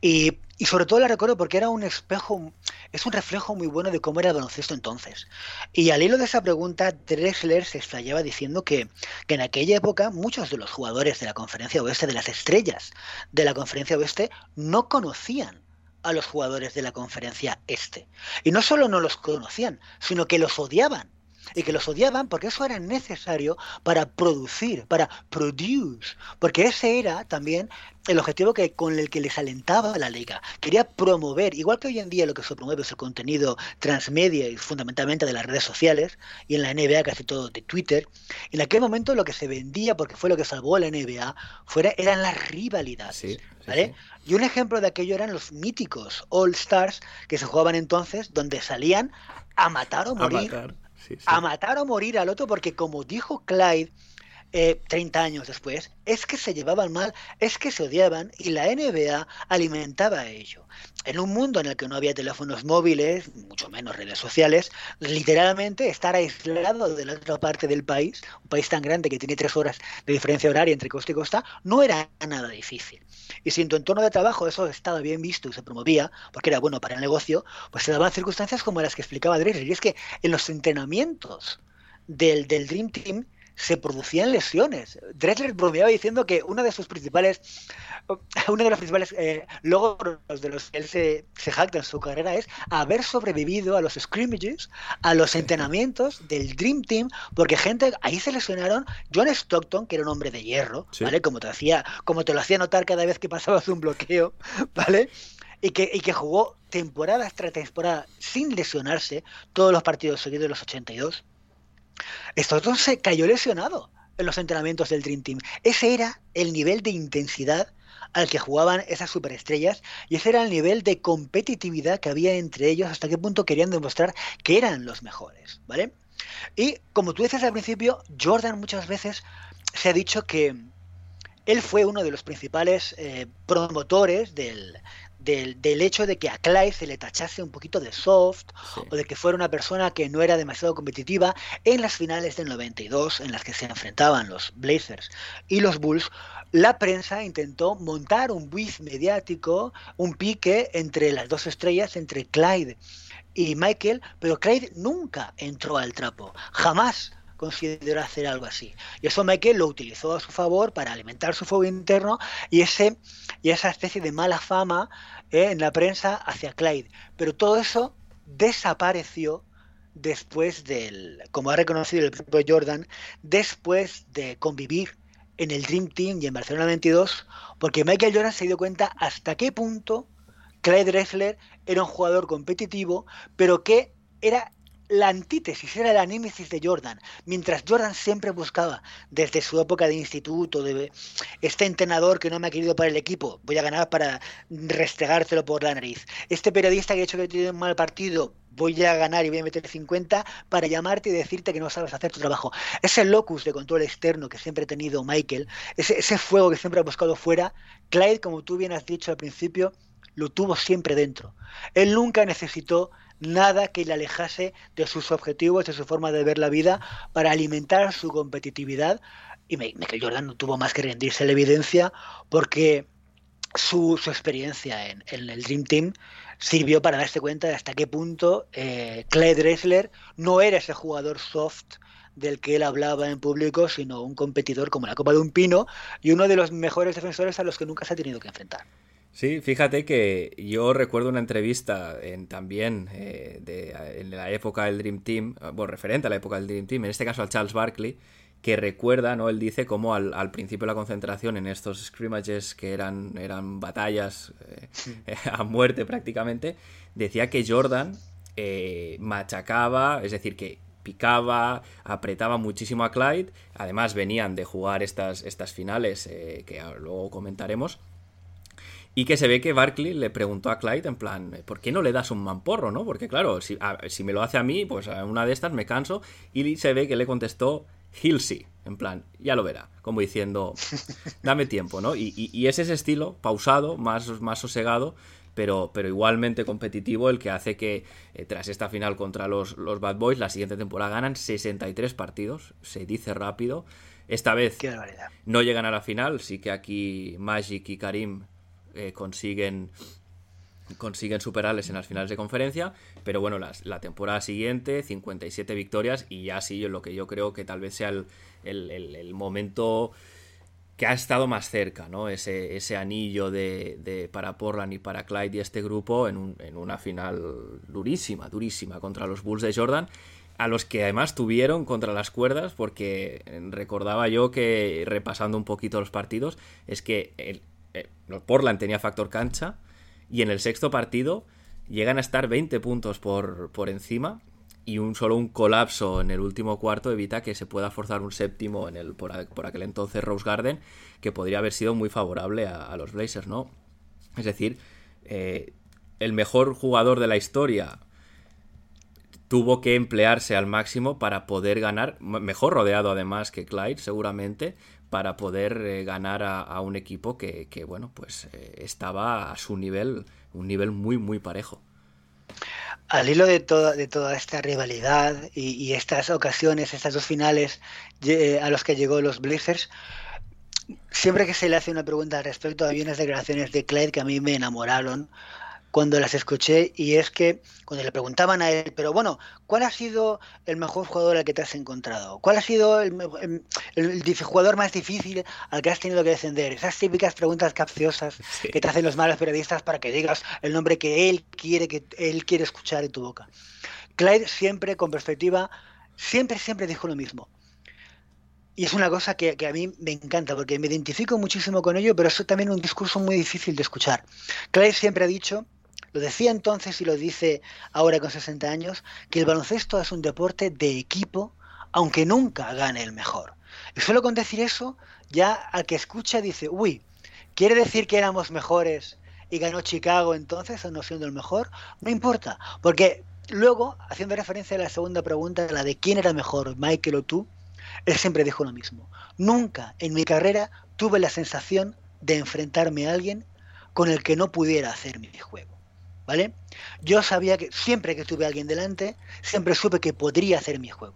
Y, sobre todo la recuerdo porque era un espejo, es un reflejo muy bueno de cómo era el baloncesto entonces. Y al hilo de esa pregunta, Drexler se explayaba diciendo que en aquella época muchos de los jugadores de la conferencia oeste, de las estrellas de la conferencia oeste, no conocían a los jugadores de la conferencia este. Y no solo no los conocían, sino que los odiaban y que los odiaban porque eso era necesario para producir, para produce, porque ese era también el objetivo que con el que les alentaba la liga. Quería promover, igual que hoy en día lo que se promueve es el contenido transmedia y fundamentalmente de las redes sociales, y en la NBA casi todo de Twitter, en aquel momento lo que se vendía, porque fue lo que salvó a la NBA, fuera, eran las rivalidades. ¿vale? Y un ejemplo de aquello eran los míticos All Stars que se jugaban entonces, donde salían a matar o morir a matar o morir al otro, porque como dijo Clyde eh, 30 años después, es que se llevaban mal, es que se odiaban y la NBA alimentaba ello. En un mundo en el que no había teléfonos móviles, mucho menos redes sociales, literalmente estar aislado de la otra parte del país, un país tan grande que tiene tres horas de diferencia horaria entre costa y costa, no era nada difícil. Y si en tu entorno de trabajo eso estaba bien visto y se promovía, porque era bueno para el negocio, pues se daban circunstancias como las que explicaba Dresser. Y es que en los entrenamientos del, del Dream Team se producían lesiones. Drexler bromeaba diciendo que una de sus principales, <laughs> uno de los principales eh, logros de los que él se, se, jacta en su carrera es haber sobrevivido a los scrimmages, a los entrenamientos del Dream Team, porque gente, ahí se lesionaron John Stockton, que era un hombre de hierro, ¿vale? Como te hacía, como te lo hacía notar cada vez que pasabas un bloqueo, <laughs> ¿vale? Y que, y que jugó temporada tras temporada sin lesionarse todos los partidos seguidos de los 82 Stockton se cayó lesionado en los entrenamientos del Dream Team. Ese era el nivel de intensidad al que jugaban esas superestrellas y ese era el nivel de competitividad que había entre ellos, hasta qué punto querían demostrar que eran los mejores, ¿vale? Y como tú dices al principio, Jordan muchas veces se ha dicho que él fue uno de los principales eh, promotores del, del, hecho de que a Clyde se le tachase un poquito de soft o de que fuera una persona que no era demasiado competitiva en las finales del 92 en las que se enfrentaban los Blazers y los Bulls, la prensa intentó montar un buiz mediático, un pique entre las dos estrellas, entre Clyde y Michael, pero Clyde nunca entró al trapo, jamás consideró hacer algo así. Y eso Michael lo utilizó a su favor para alimentar su fuego interno y, ese, y esa especie de mala fama eh, en la prensa hacia Clyde. Pero todo eso desapareció después del, como ha reconocido el propio Jordan, después de convivir en el Dream Team y en Barcelona 22, porque Michael Jordan se dio cuenta hasta qué punto Clyde Drexler era un jugador competitivo, pero que era la antítesis, era la némesis de Jordan. Mientras Jordan siempre buscaba, desde su época de instituto, de este entrenador que no me ha querido para el equipo, voy a ganar para restregártelo por la nariz. Este periodista que ha hecho que tiene un mal partido, voy a ganar y voy a meter 50 para llamarte y decirte que no sabes hacer tu trabajo. Ese locus de control externo que siempre ha tenido Michael, ese, ese fuego que siempre ha buscado fuera, Clyde, como tú bien has dicho al principio, lo tuvo siempre dentro. Él nunca necesitó nada que le alejase de sus objetivos, de su forma de ver la vida, para alimentar su competitividad. Y Michael Jordan no tuvo más que rendirse la evidencia porque su, experiencia en, el Dream Team sirvió para darse cuenta de hasta qué punto eh, Clay Dressler no era ese jugador soft del que él hablaba en público, sino un competidor como la copa de un pino y uno de los mejores defensores a los que nunca se ha tenido que enfrentar. Sí, fíjate que yo recuerdo una entrevista en, también eh, de, en la época del Dream Team, bueno, referente a la época del Dream Team, en este caso al Charles Barkley, que recuerda, ¿no? Él dice cómo al, principio de la concentración, en estos scrimmages que eran, eran batallas eh, <laughs> a muerte prácticamente, decía que Jordan eh, machacaba, es decir, que picaba, apretaba muchísimo a Clyde, además venían de jugar estas, estas finales que luego comentaremos, y que se ve que Barkley le preguntó a Clyde en plan, ¿por qué no le das un mamporro, no? Porque claro, si, si me lo hace a mí, pues a una de estas me canso. Y se ve que le contestó Hilsey, en plan, ya lo verá, como diciendo, <laughs> dame tiempo, ¿no? Y, es ese estilo, pausado, más, más sosegado, pero, pero igualmente competitivo, el que hace que eh, tras esta final contra los, los Bad Boys, la siguiente temporada ganan 63 partidos, se dice rápido. Esta vez no llegan a la final, sí que aquí Magic y Karim eh, consiguen consiguen superarles en las finales de conferencia, pero bueno, la temporada siguiente, 57 victorias y ya sí, lo que yo creo que tal vez sea el, momento que ha estado más cerca, ¿no? Ese, ese anillo de, para Portland y para Clyde y este grupo en, en, una final durísima, durísima contra los Bulls de Jordan, a los que además tuvieron contra las cuerdas, porque recordaba yo que repasando un poquito los partidos, es que el, eh, Portland tenía factor cancha y en el sexto partido llegan a estar 20 puntos por, por encima y un solo un colapso en el último cuarto evita que se pueda forzar un séptimo en el por, aquel entonces Rose Garden que podría haber sido muy favorable a, los Blazers, ¿no? Es decir, eh, el mejor jugador de la historia tuvo que emplearse al máximo para poder ganar, mejor rodeado además que Clyde seguramente, para poder eh, ganar a, un equipo que, bueno, pues eh, estaba a su nivel, un nivel muy, muy parejo. Al hilo de toda, de toda esta rivalidad y, estas ocasiones, estas dos finales eh, a los que llegó los Blazers, siempre que se le hace una pregunta al respecto, había unas declaraciones de Clyde que a mí me enamoraron cuando las escuché y es que cuando le preguntaban a él, pero bueno, ¿cuál ha sido el mejor jugador al que te has encontrado? ¿Cuál ha sido el, jugador más difícil al que has tenido que descender? Esas típicas preguntas capciosas <laughs> que te hacen los malos periodistas para que digas el nombre que él quiere que él quiere escuchar en tu boca. Clyde siempre con perspectiva, siempre, siempre dijo lo mismo. Y es una cosa que, que, a mí me encanta, porque me identifico muchísimo con ello, pero es también un discurso muy difícil de escuchar. Clyde siempre ha dicho lo decía entonces y lo dice ahora con 60 años, que el baloncesto es un deporte de equipo, aunque nunca gane el mejor. Y solo con decir eso, ya al que escucha dice, uy, ¿quiere decir que éramos mejores y ganó Chicago entonces o no siendo el mejor? No importa, porque luego, haciendo referencia a la segunda pregunta, la de quién era mejor, Michael o tú, él siempre dijo lo mismo. Nunca en mi carrera tuve la sensación de enfrentarme a alguien con el que no pudiera hacer mi juego. ¿Vale? Yo sabía que siempre que tuve a alguien delante, siempre supe que podría hacer mi juego.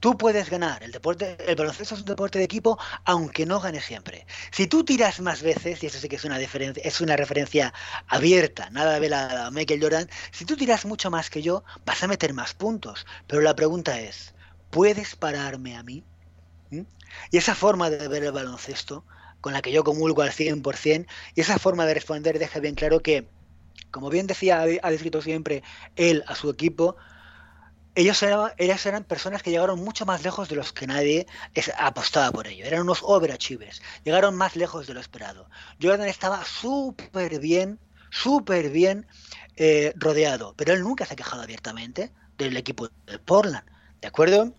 Tú puedes ganar, el deporte, el baloncesto es un deporte de equipo, aunque no gane siempre. Si tú tiras más veces, y eso sí que es una diferencia, es una referencia abierta, nada de ver a Michael Jordan, si tú tiras mucho más que yo, vas a meter más puntos. Pero la pregunta es, ¿puedes pararme a mí? ¿Mm? Y esa forma de ver el baloncesto, con la que yo comulgo al 100%, y esa forma de responder deja bien claro que como bien decía, ha descrito siempre él a su equipo, ellos eran, ellas eran personas que llegaron mucho más lejos de los que nadie apostaba por ello. Eran unos overachievers. Llegaron más lejos de lo esperado. Jordan estaba súper bien, súper bien eh, rodeado, pero él nunca se ha quejado abiertamente del equipo de Portland, ¿de acuerdo?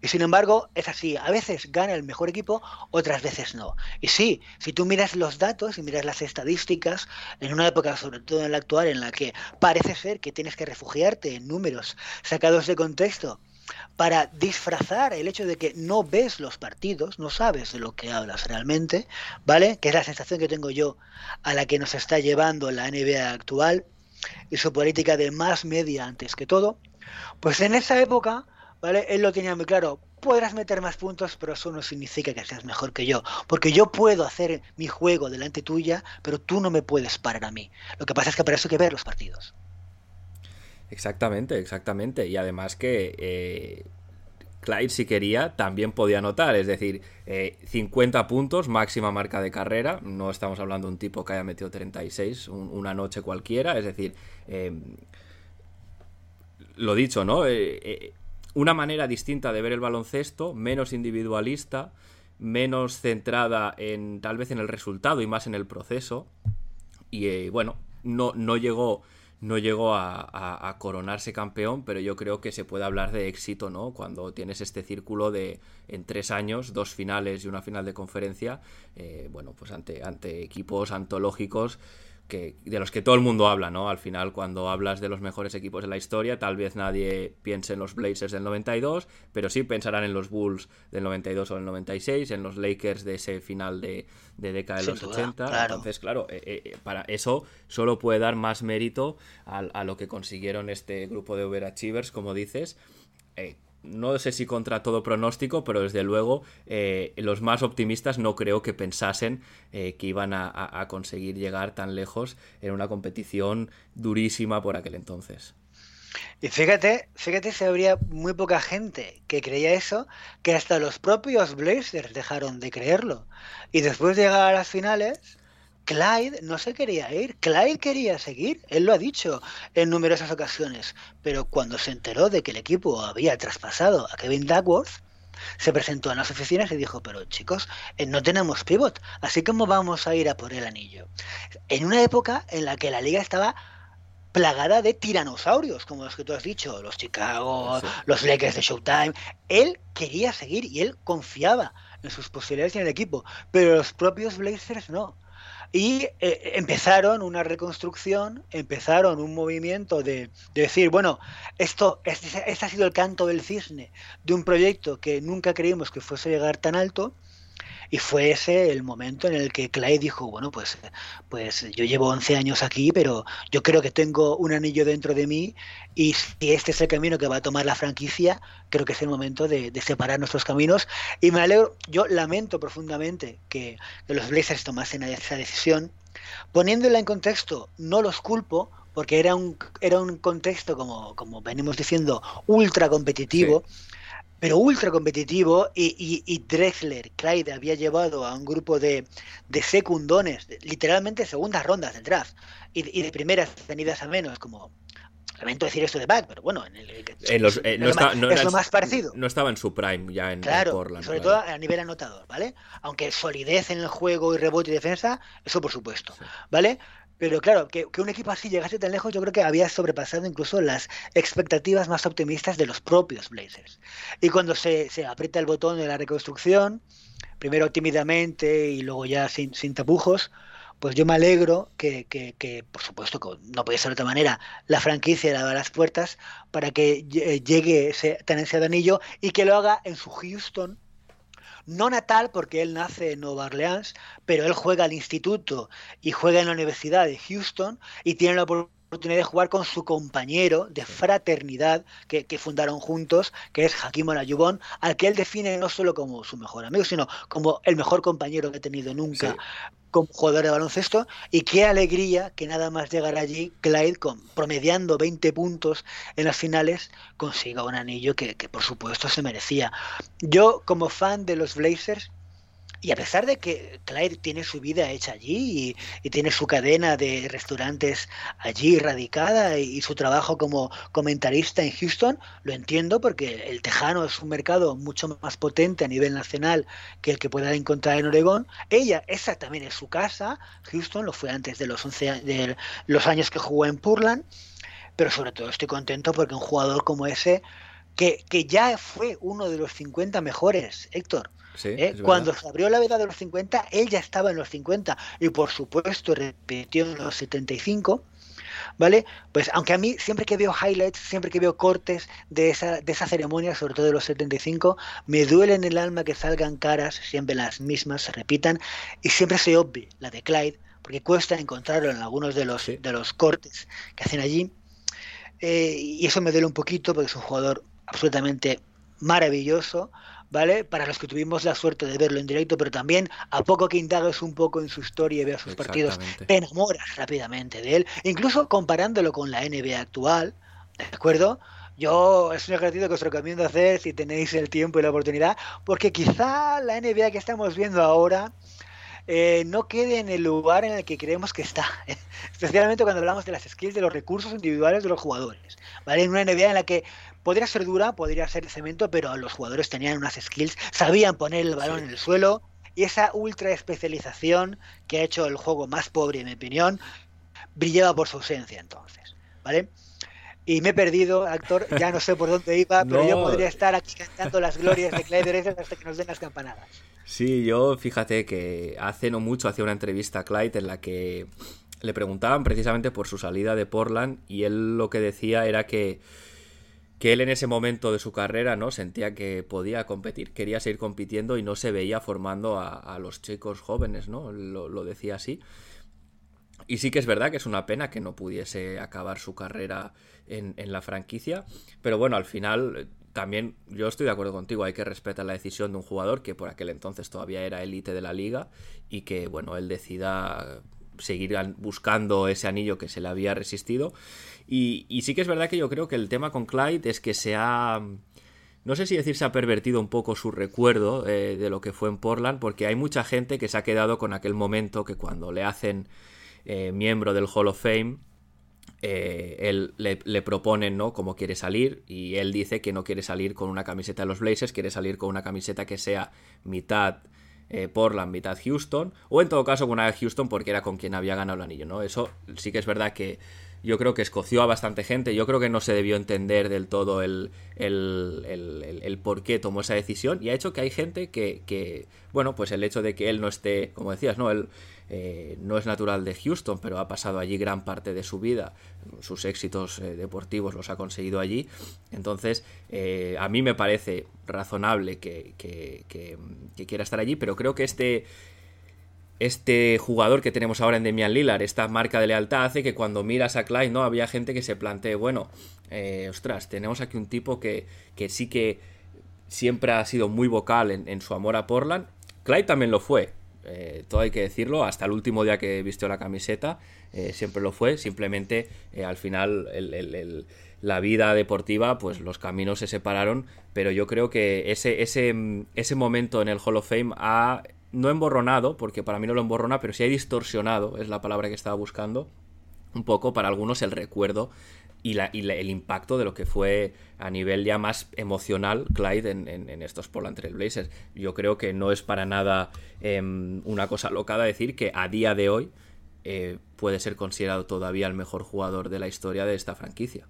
Y sin embargo, es así. A veces gana el mejor equipo, otras veces no. Y sí, si tú miras los datos y miras las estadísticas, en una época, sobre todo en la actual, en la que parece ser que tienes que refugiarte en números sacados de contexto para disfrazar el hecho de que no ves los partidos, no sabes de lo que hablas realmente, ¿vale? Que es la sensación que tengo yo a la que nos está llevando la NBA actual y su política de más media antes que todo, pues en esa época, ¿vale? Él lo tenía muy claro. Podrás meter más puntos, pero eso no significa que seas mejor que yo. Porque yo puedo hacer mi juego delante tuya, pero tú no me puedes parar a mí. Lo que pasa es que para eso hay que ver los partidos. Exactamente, exactamente. Y además que eh, Clyde, si quería, también podía anotar. Es decir, 50 eh, puntos, máxima marca de carrera. No estamos hablando de un tipo que haya metido 36 una noche cualquiera. Es decir, eh, lo dicho, ¿no? Una manera distinta de ver el baloncesto, menos individualista, menos centrada en tal vez en el resultado y más en el proceso. Y bueno, no, no llegó no llegó a, coronarse campeón, pero yo creo que se puede hablar de éxito, ¿no? Cuando tienes este círculo de en tres años, dos finales y una final de conferencia, eh, bueno, pues ante, ante equipos antológicos de los que todo el mundo habla, ¿no? Al final, cuando hablas de los mejores equipos de la historia, tal vez nadie piense en los Blazers del 92, pero sí pensarán en los Bulls del 92 o del 96, en los Lakers de ese final de, década de los 80. Entonces, claro, eh, eh, para eso solo puede dar más mérito a, a, lo que consiguieron este grupo de overachievers, como dices. Eh, no sé si contra todo pronóstico, pero desde luego eh, los más optimistas no creo que pensasen eh, que iban a, conseguir llegar tan lejos en una competición durísima por aquel entonces. Y fíjate, fíjate si habría muy poca gente que creía eso, que hasta los propios Blazers dejaron de creerlo. Y después de llegar a las finales, Clyde no se quería ir, Clyde quería seguir, él lo ha dicho en numerosas ocasiones, pero cuando se enteró de que el equipo había traspasado a Kevin Duckworth, se presentó en las oficinas y dijo, pero chicos, eh, no tenemos pivot, así como vamos a ir a por el anillo. En una época en la que la liga estaba plagada de tiranosaurios, como los que tú has dicho, los Chicago, los Lakers de Showtime, él quería seguir y él confiaba en sus posibilidades en el equipo, pero los propios Blazers no. Y eh, empezaron una reconstrucción, empezaron un movimiento de, decir, bueno, esto, este, este, ha sido el canto del cisne de un proyecto que nunca creímos que fuese a llegar tan alto y fue ese el momento en el que Clyde dijo, bueno, pues, pues yo llevo 11 años aquí, pero yo creo que tengo un anillo dentro de mí y si este es el camino que va a tomar la franquicia, creo que es el momento de, separar nuestros caminos. Y me alegro, yo lamento profundamente que, los Blazers tomasen esa decisión. Poniéndola en contexto, no los culpo, porque era un, era un contexto, como, como venimos diciendo, ultra competitivo pero ultra competitivo y, y, Drexler, Clyde había llevado a un grupo de, de secundones, literalmente segundas rondas del draft y, de primeras venidas a menos, como lamento decir esto de Back, pero bueno, en el, eh, no es lo más parecido. No estaba en su prime ya en, claro, Portland. Sobre todo a nivel anotador, ¿vale? Aunque solidez en el juego y rebote y defensa, eso por supuesto, ¿vale? Pero claro, que, un equipo así llegase tan lejos, yo creo que había sobrepasado incluso las expectativas más optimistas de los propios Blazers. Y cuando se, aprieta el botón de la reconstrucción, primero tímidamente y luego ya sin, sin tapujos, pues yo me alegro que, que, por supuesto, no puede ser de otra manera, la franquicia le abra las puertas para que llegue ese tenencia de anillo y que lo haga en su Houston no natal porque él nace en Nueva Orleans, pero él juega al instituto y juega en la Universidad de Houston y tiene la oportunidad de jugar con su compañero de fraternidad que, fundaron juntos, que es Hakim Olajuwon, al que él define no solo como su mejor amigo, sino como el mejor compañero que ha tenido nunca como jugador de baloncesto y qué alegría que nada más llegar allí Clyde con, promediando 20 puntos en las finales consiga un anillo que, por supuesto se merecía. Yo como fan de los Blazers Y a pesar de que Clyde tiene su vida hecha allí y, tiene su cadena de restaurantes allí radicada y, su trabajo como comentarista en Houston, lo entiendo porque el tejano es un mercado mucho más potente a nivel nacional que el que pueda encontrar en Oregón. Ella, esa también es su casa. Houston lo fue antes de los, 11, de los años que jugó en Portland. Pero sobre todo estoy contento porque un jugador como ese, que, que ya fue uno de los 50 mejores, Héctor, ¿Eh? Cuando se abrió la veda de los 50, él ya estaba en los 50 y por supuesto repitió en los 75. ¿Vale? Pues aunque a mí siempre que veo highlights, siempre que veo cortes de esa, de esa ceremonia, sobre todo de los 75, me duele en el alma que salgan caras, siempre las mismas, se repitan, y siempre se obvie la de Clyde, porque cuesta encontrarlo en algunos de los, de los cortes que hacen allí. Eh, y eso me duele un poquito porque es un jugador absolutamente maravilloso, ¿vale? Para los que tuvimos la suerte de verlo en directo, pero también a poco que indagues un poco en su historia y veas sus partidos, te enamoras rápidamente de él, incluso comparándolo con la NBA actual, ¿de acuerdo? Yo es un ejercicio que os recomiendo hacer si tenéis el tiempo y la oportunidad, porque quizá la NBA que estamos viendo ahora eh, no quede en el lugar en el que creemos que está, <laughs> especialmente cuando hablamos de las skills, de los recursos individuales de los jugadores, ¿vale? En una NBA en la que podría ser dura, podría ser cemento, pero los jugadores tenían unas skills, sabían poner el balón en el suelo y esa ultra especialización que ha hecho el juego más pobre, en mi opinión, brillaba por su ausencia entonces, ¿vale? Y me he perdido, actor, ya no sé por dónde iba, pero yo podría estar aquí cantando las glorias de Clyde hasta que nos den las campanadas. Sí, yo fíjate que hace no mucho hacía una entrevista a Clyde en la que le preguntaban precisamente por su salida de Portland y él lo que decía era que que él en ese momento de su carrera no sentía que podía competir, quería seguir compitiendo y no se veía formando a, los chicos jóvenes, ¿no? Lo, decía así. Y sí que es verdad que es una pena que no pudiese acabar su carrera en, la franquicia, pero bueno, al final eh, también yo estoy de acuerdo contigo, hay que respetar la decisión de un jugador que por aquel entonces todavía era élite de la liga y que bueno, él decida seguir buscando ese anillo que se le había resistido. Y, sí que es verdad que yo creo que el tema con Clyde es que se ha... No sé si decir se ha pervertido un poco su recuerdo eh, de lo que fue en Portland, porque hay mucha gente que se ha quedado con aquel momento que cuando le hacen eh, miembro del Hall of Fame, eh, él le, proponen ¿no? cómo quiere salir y él dice que no quiere salir con una camiseta de los Blazers, quiere salir con una camiseta que sea mitad Portland, mitad Houston, o en todo caso con una de Houston porque era con quien había ganado el anillo, ¿no? Eso sí que es verdad que yo creo que escoció a bastante gente. Yo creo que no se debió entender del todo el, el, por qué tomó esa decisión y ha hecho que hay gente que, bueno, pues el hecho de que él no esté, como decías, ¿no? Eh, no es natural de Houston, pero ha pasado allí gran parte de su vida. Sus éxitos eh, deportivos los ha conseguido allí. Entonces, eh, a mí me parece razonable que, quiera estar allí, pero creo que este este jugador que tenemos ahora en Demian Lillard, esta marca de lealtad, hace que cuando miras a Clyde, ¿no? Había gente que se plantee, bueno, ostras, tenemos aquí un tipo que, que, sí que siempre ha sido muy vocal en, su amor a Portland. Clyde también lo fue, eh, todo hay que decirlo, hasta el último día que vistió la camiseta, eh, siempre lo fue, simplemente al final la vida deportiva, pues los caminos se separaron, pero yo creo que ese, ese, ese momento en el Hall of Fame ha no emborronado, porque para mí no lo emborrona, pero sí ha distorsionado, es la palabra que estaba buscando, un poco para algunos el recuerdo y, la, el impacto de lo que fue a nivel ya más emocional Clyde en, estos Portland Trail Blazers. Yo creo que no es para nada em, una cosa locada decir que a día de hoy eh, puede ser considerado todavía el mejor jugador de la historia de esta franquicia.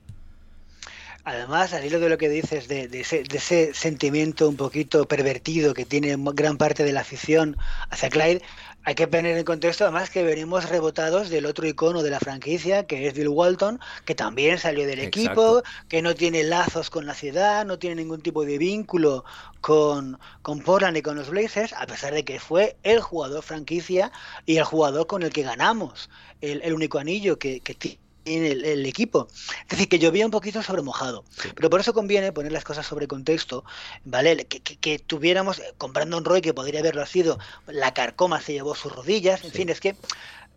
Además, al hilo de lo que dices, de, ese, sentimiento un poquito pervertido que tiene gran parte de la afición hacia Clyde, hay que poner en contexto además que venimos rebotados del otro icono de la franquicia, que es Bill Walton, que también salió del equipo, que no tiene lazos con la ciudad, no tiene ningún tipo de vínculo con, con Portland y con los Blazers, a pesar de que fue el jugador franquicia y el jugador con el que ganamos el, único anillo que, que en el, equipo. Es decir, que llovía un poquito sobre mojado. Pero por eso conviene poner las cosas sobre contexto, ¿vale? Que, tuviéramos, eh, con Brandon Roy, que podría haberlo sido, la carcoma se llevó sus rodillas, en fin, es que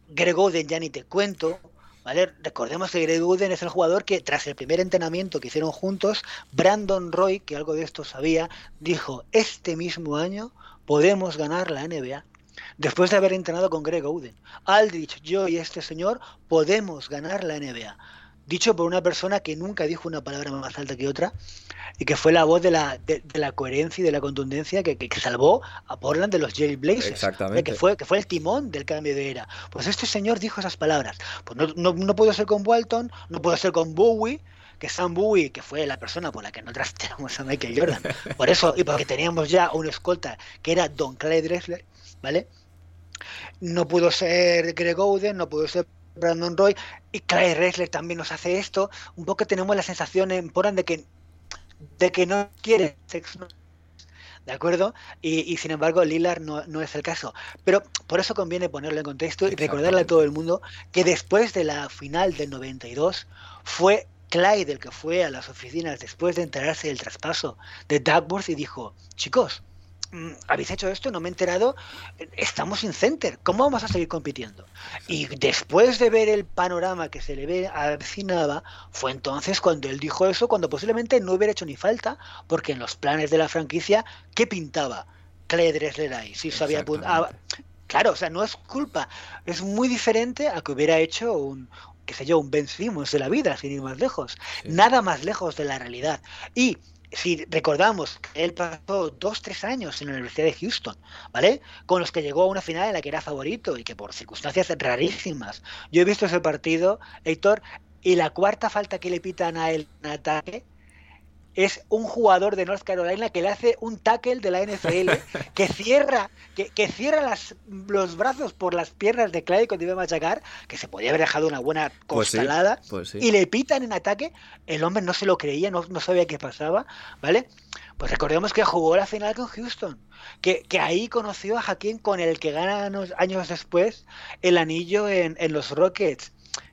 Greg Oden ya ni te cuento, ¿Vale? Recordemos que Greg Wooden es el jugador que tras el primer entrenamiento que hicieron juntos, Brandon Roy, que algo de esto sabía, dijo, este mismo año podemos ganar la NBA. Después de haber entrenado con Greg Oden, Aldrich, yo y este señor podemos ganar la NBA. Dicho por una persona que nunca dijo una palabra más alta que otra y que fue la voz de la, de, la coherencia y de la contundencia que, que, salvó a Portland de los Jail Blazers. Exactamente. Que fue, que fue el timón del cambio de era. Pues este señor dijo esas palabras. Pues no, no, no puedo ser con Walton, no puedo ser con Bowie, que Sam Bowie, que fue la persona por la que no trasteamos a Michael Jordan, <laughs> por eso, y porque teníamos ya un escolta que era Don Clyde Drexler, ¿vale? No pudo ser Greg Oden, no pudo ser Brandon Roy, y Clyde Drexler también nos hace esto. Un poco tenemos la sensación en Portland de que de que no quiere sexo. ¿De acuerdo? Y, sin embargo, Lillard no, no, es el caso. Pero por eso conviene ponerlo en contexto y recordarle a todo el mundo que después de la final del 92 fue Clyde el que fue a las oficinas después de enterarse del traspaso de Duckworth y dijo, chicos, habéis hecho esto, no me he enterado, estamos sin center, ¿cómo vamos a seguir compitiendo? Y después de ver el panorama que se le ve avecinaba, fue entonces cuando él dijo eso, cuando posiblemente no hubiera hecho ni falta, porque en los planes de la franquicia, ¿qué pintaba? Clay Dressler ahí, si sabía apuntar. Claro, o sea, no es culpa, es muy diferente a que hubiera hecho un, qué sé yo, un Ben Simmons de la vida, sin ir más lejos. Sí. Nada más lejos de la realidad. Y si recordamos él pasó dos, tres años en la Universidad de Houston, ¿vale? Con los que llegó a una final en la que era favorito y que por circunstancias rarísimas. Yo he visto ese partido, Héctor, y la cuarta falta que le pitan a él en ataque es un jugador de North Carolina que le hace un tackle de la NFL <laughs> que cierra que, que cierra las, los brazos por las piernas de Clyde cuando iba a machacar que se podía haber dejado una buena costalada pues sí, pues sí. y le pitan en ataque. El hombre no se lo creía no, no sabía qué pasaba vale pues recordemos que jugó la final con Houston que, que ahí conoció a Hakim con el que gana años, años después el anillo en, en los Rockets.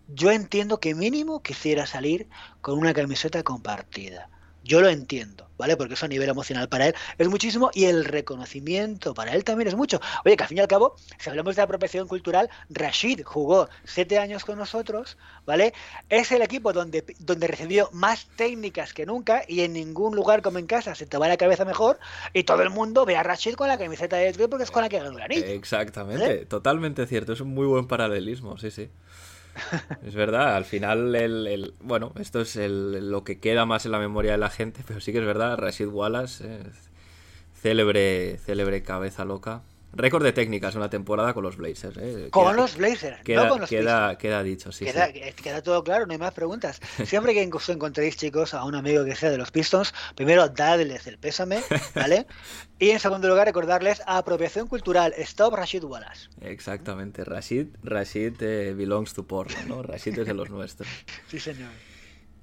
Yo entiendo que mínimo quisiera salir con una camiseta compartida yo lo entiendo, ¿vale? Porque eso a nivel emocional para él es muchísimo y el reconocimiento para él también es mucho. Oye, que al fin y al cabo, si hablamos de apropiación cultural, Rashid jugó siete años con nosotros, ¿vale? Es el equipo donde, donde recibió más técnicas que nunca y en ningún lugar como en casa se te va la cabeza mejor y todo el mundo ve a Rashid con la camiseta de Detroit porque es con la que ganó el anillo. Exactamente, ¿vale? totalmente cierto, es un muy buen paralelismo, sí, sí. Es verdad, al final, el, el bueno, esto es el, lo que queda más en la memoria de la gente, pero sí que es verdad, Rashid Wallace, eh, célebre, célebre cabeza loca. Récord de técnicas una temporada con los Blazers. ¿eh? Con queda, los Blazers, queda, no con los queda, Blazers. queda dicho, sí queda, sí. queda, todo claro, no hay más preguntas. <laughs> Siempre que os encontréis, chicos, a un amigo que sea de los Pistons, primero dadles el pésame, ¿vale? <laughs> y en segundo lugar, recordarles apropiación cultural, Stop Rashid Wallace. Exactamente, Rashid, Rashid eh, belongs to Portland, ¿no? Rashid es de los nuestros. <laughs> sí, señor.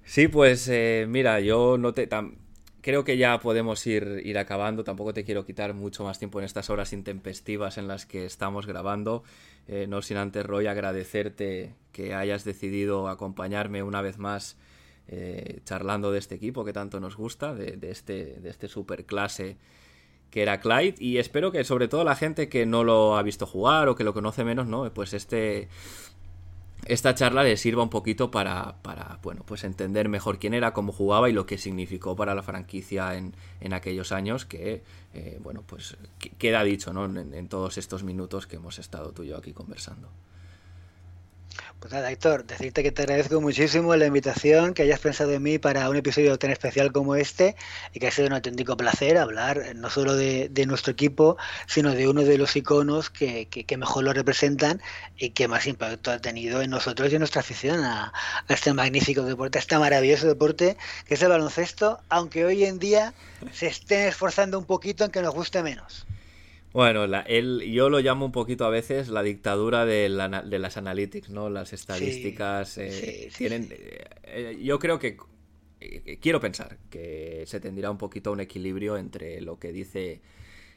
Sí, pues eh, mira, yo no te... Tam creo que ya podemos ir, ir acabando. Tampoco te quiero quitar mucho más tiempo en estas horas intempestivas en las que estamos grabando. Eh, no sin antes, Roy, agradecerte que hayas decidido acompañarme una vez más eh, charlando de este equipo que tanto nos gusta, de, de este, de este superclase que era Clyde. Y espero que sobre todo la gente que no lo ha visto jugar o que lo conoce menos, ¿no? Pues este esta charla le sirva un poquito para, para, bueno, pues entender mejor quién era, cómo jugaba y lo que significó para la franquicia en, en aquellos años que, eh, bueno, pues queda dicho, ¿no? En, en, todos estos minutos que hemos estado tú y yo aquí conversando. Pues nada, Héctor, decirte que te agradezco muchísimo la invitación, que hayas pensado en mí para un episodio tan especial como este y que ha sido un auténtico placer hablar no solo de, nuestro equipo, sino de uno de los iconos que, mejor lo representan y que más impacto ha tenido en nosotros y en nuestra afición a, a este magnífico deporte, a este maravilloso deporte que es el baloncesto, aunque hoy en día se estén esforzando un poquito en que nos guste menos. Bueno, la, él, yo lo llamo un poquito a veces la dictadura de, la, de las analytics, ¿no? Las estadísticas sí, eh, sí, tienen. Sí. Eh, yo creo que eh, quiero pensar que se tendrá un poquito un equilibrio entre lo que dice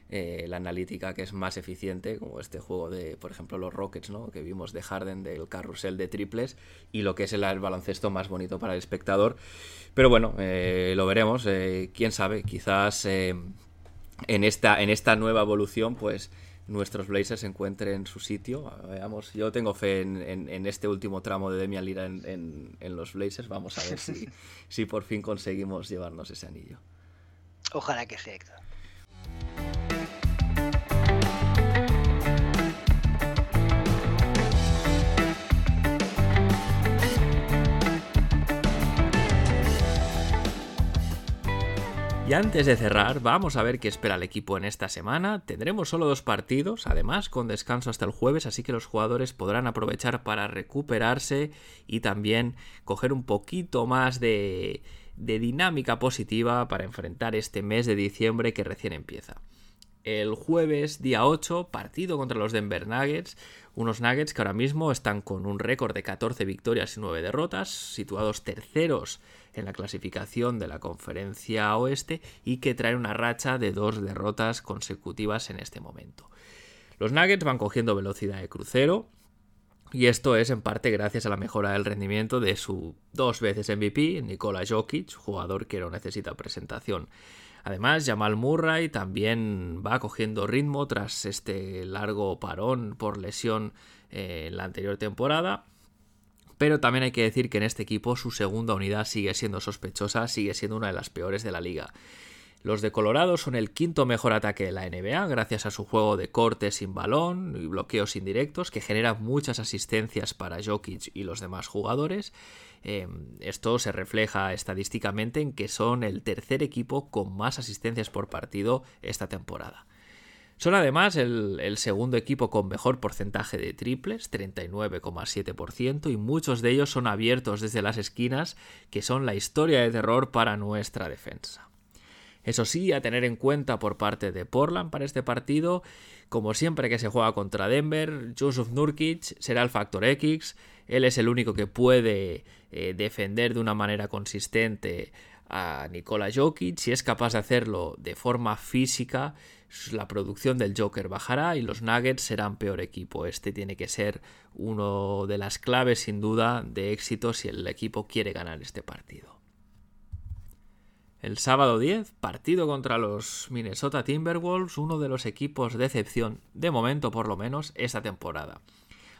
eh, la analítica que es más eficiente, como este juego de, por ejemplo, los Rockets, ¿no? Que vimos de Harden del carrusel de triples y lo que es el, el baloncesto más bonito para el espectador. Pero bueno, eh, lo veremos. quién sabe, quizás en esta, en esta nueva evolución, pues nuestros Blazers encuentren su sitio. Veamos, yo tengo fe en, este último tramo de Demian Lira en, los Blazers. Vamos a ver <laughs> si, si por fin conseguimos llevarnos ese anillo. Ojalá que sea, Héctor. Y antes de cerrar, vamos a ver qué espera el equipo en esta semana. Tendremos solo dos partidos, además con descanso hasta el jueves, así que los jugadores podrán aprovechar para recuperarse y también coger un poquito más de, dinámica positiva para enfrentar este mes de diciembre que recién empieza. El jueves, día 8, partido contra los Denver Nuggets, unos Nuggets que ahora mismo están con un récord de 14 victorias y 9 derrotas, situados terceros en la clasificación de la conferencia oeste y que trae una racha de dos derrotas consecutivas en este momento. Los Nuggets van cogiendo velocidad de crucero y esto es en parte gracias a la mejora del rendimiento de su dos veces MVP, Nikola Jokic, jugador que no necesita presentación. Además, Jamal Murray también va cogiendo ritmo tras este largo parón por lesión eh, en la anterior temporada pero también hay que decir que en este equipo su segunda unidad sigue siendo sospechosa, sigue siendo una de las peores de la liga. Los de Colorado son el quinto mejor ataque de la NBA gracias a su juego de corte sin balón y bloqueos indirectos que genera muchas asistencias para Jokic y los demás jugadores. Em, esto se refleja estadísticamente en que son el tercer equipo con más asistencias por partido esta temporada. Son además el, segundo equipo con mejor porcentaje de triples, 39,7%, y muchos de ellos son abiertos desde las esquinas, que son la historia de terror para nuestra defensa. Eso sí, a tener en cuenta por parte de Portland para este partido, como siempre que se juega contra Denver, Joseph Nurkic será el factor X, él es el único que puede eh, defender de una manera consistente a Nikola Jokic, si es capaz de hacerlo de forma física, la producción del Joker bajará y los Nuggets serán peor equipo. Este tiene que ser uno de las claves sin duda de éxito si el equipo quiere ganar este partido. El sábado 10, partido contra los Minnesota Timberwolves, uno de los equipos de excepción, de momento por lo menos, esta temporada.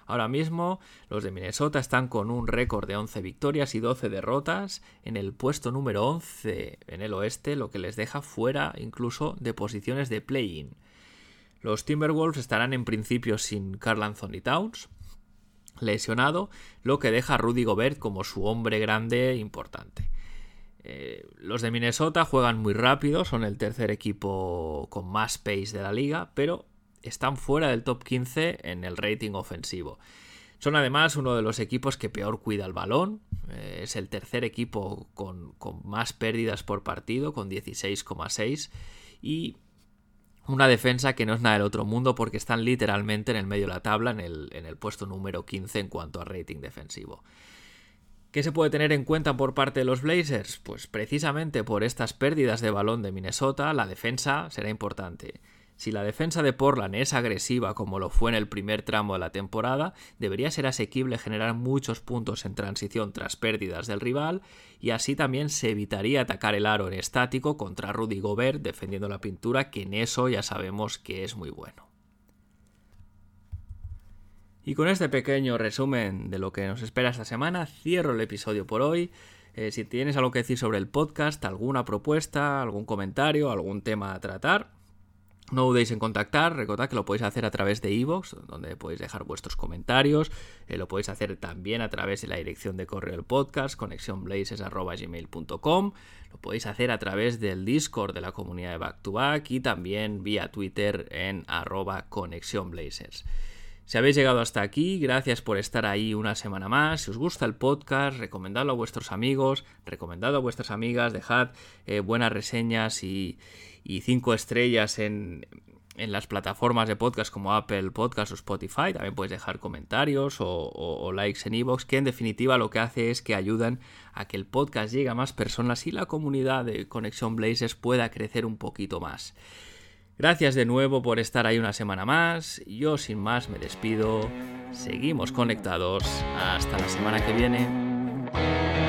Ahora mismo los de Minnesota están con un récord de 11 victorias y 12 derrotas en el puesto número 11 en el oeste, lo que les deja fuera incluso de posiciones de play-in. Los Timberwolves estarán en principio sin Carl Anthony Towns, lesionado, lo que deja a Rudy Gobert como su hombre grande importante. Eh, los de Minnesota juegan muy rápido, son el tercer equipo con más pace de la liga, pero están fuera del top 15 en el rating ofensivo. Son además uno de los equipos que peor cuida el balón. Eh, es el tercer equipo con, más pérdidas por partido, con 16,6. Y una defensa que no es nada del otro mundo porque están literalmente en el medio de la tabla, en el, en el puesto número 15 en cuanto a rating defensivo. ¿Qué se puede tener en cuenta por parte de los Blazers? Pues precisamente por estas pérdidas de balón de Minnesota, la defensa será importante. Si la defensa de Portland es agresiva como lo fue en el primer tramo de la temporada, debería ser asequible generar muchos puntos en transición tras pérdidas del rival y así también se evitaría atacar el aro en estático contra Rudy Gobert defendiendo la pintura, que en eso ya sabemos que es muy bueno. Y con este pequeño resumen de lo que nos espera esta semana, cierro el episodio por hoy. Eh, si tienes algo que decir sobre el podcast, alguna propuesta, algún comentario, algún tema a tratar, no dudéis en contactar, recordad que lo podéis hacer a través de iVoox, donde podéis dejar vuestros comentarios, eh, lo podéis hacer también a través de la dirección de correo del podcast, conexionblazes.gmail.com, lo podéis hacer a través del Discord de la comunidad de Back to Back y también vía Twitter en arroba conexionblazers. Si habéis llegado hasta aquí, gracias por estar ahí una semana más. Si os gusta el podcast, recomendadlo a vuestros amigos, recomendadlo a vuestras amigas, dejad eh, buenas reseñas y, y cinco estrellas en, en las plataformas de podcast como Apple Podcast o Spotify. También puedes dejar comentarios o, likes en iVoox, que en definitiva lo que hace es que ayudan a que el podcast llegue a más personas y la comunidad de Conexión Blazers pueda crecer un poquito más. Gracias de nuevo por estar ahí una semana más. Yo sin más me despido. Seguimos conectados. Hasta la semana que viene.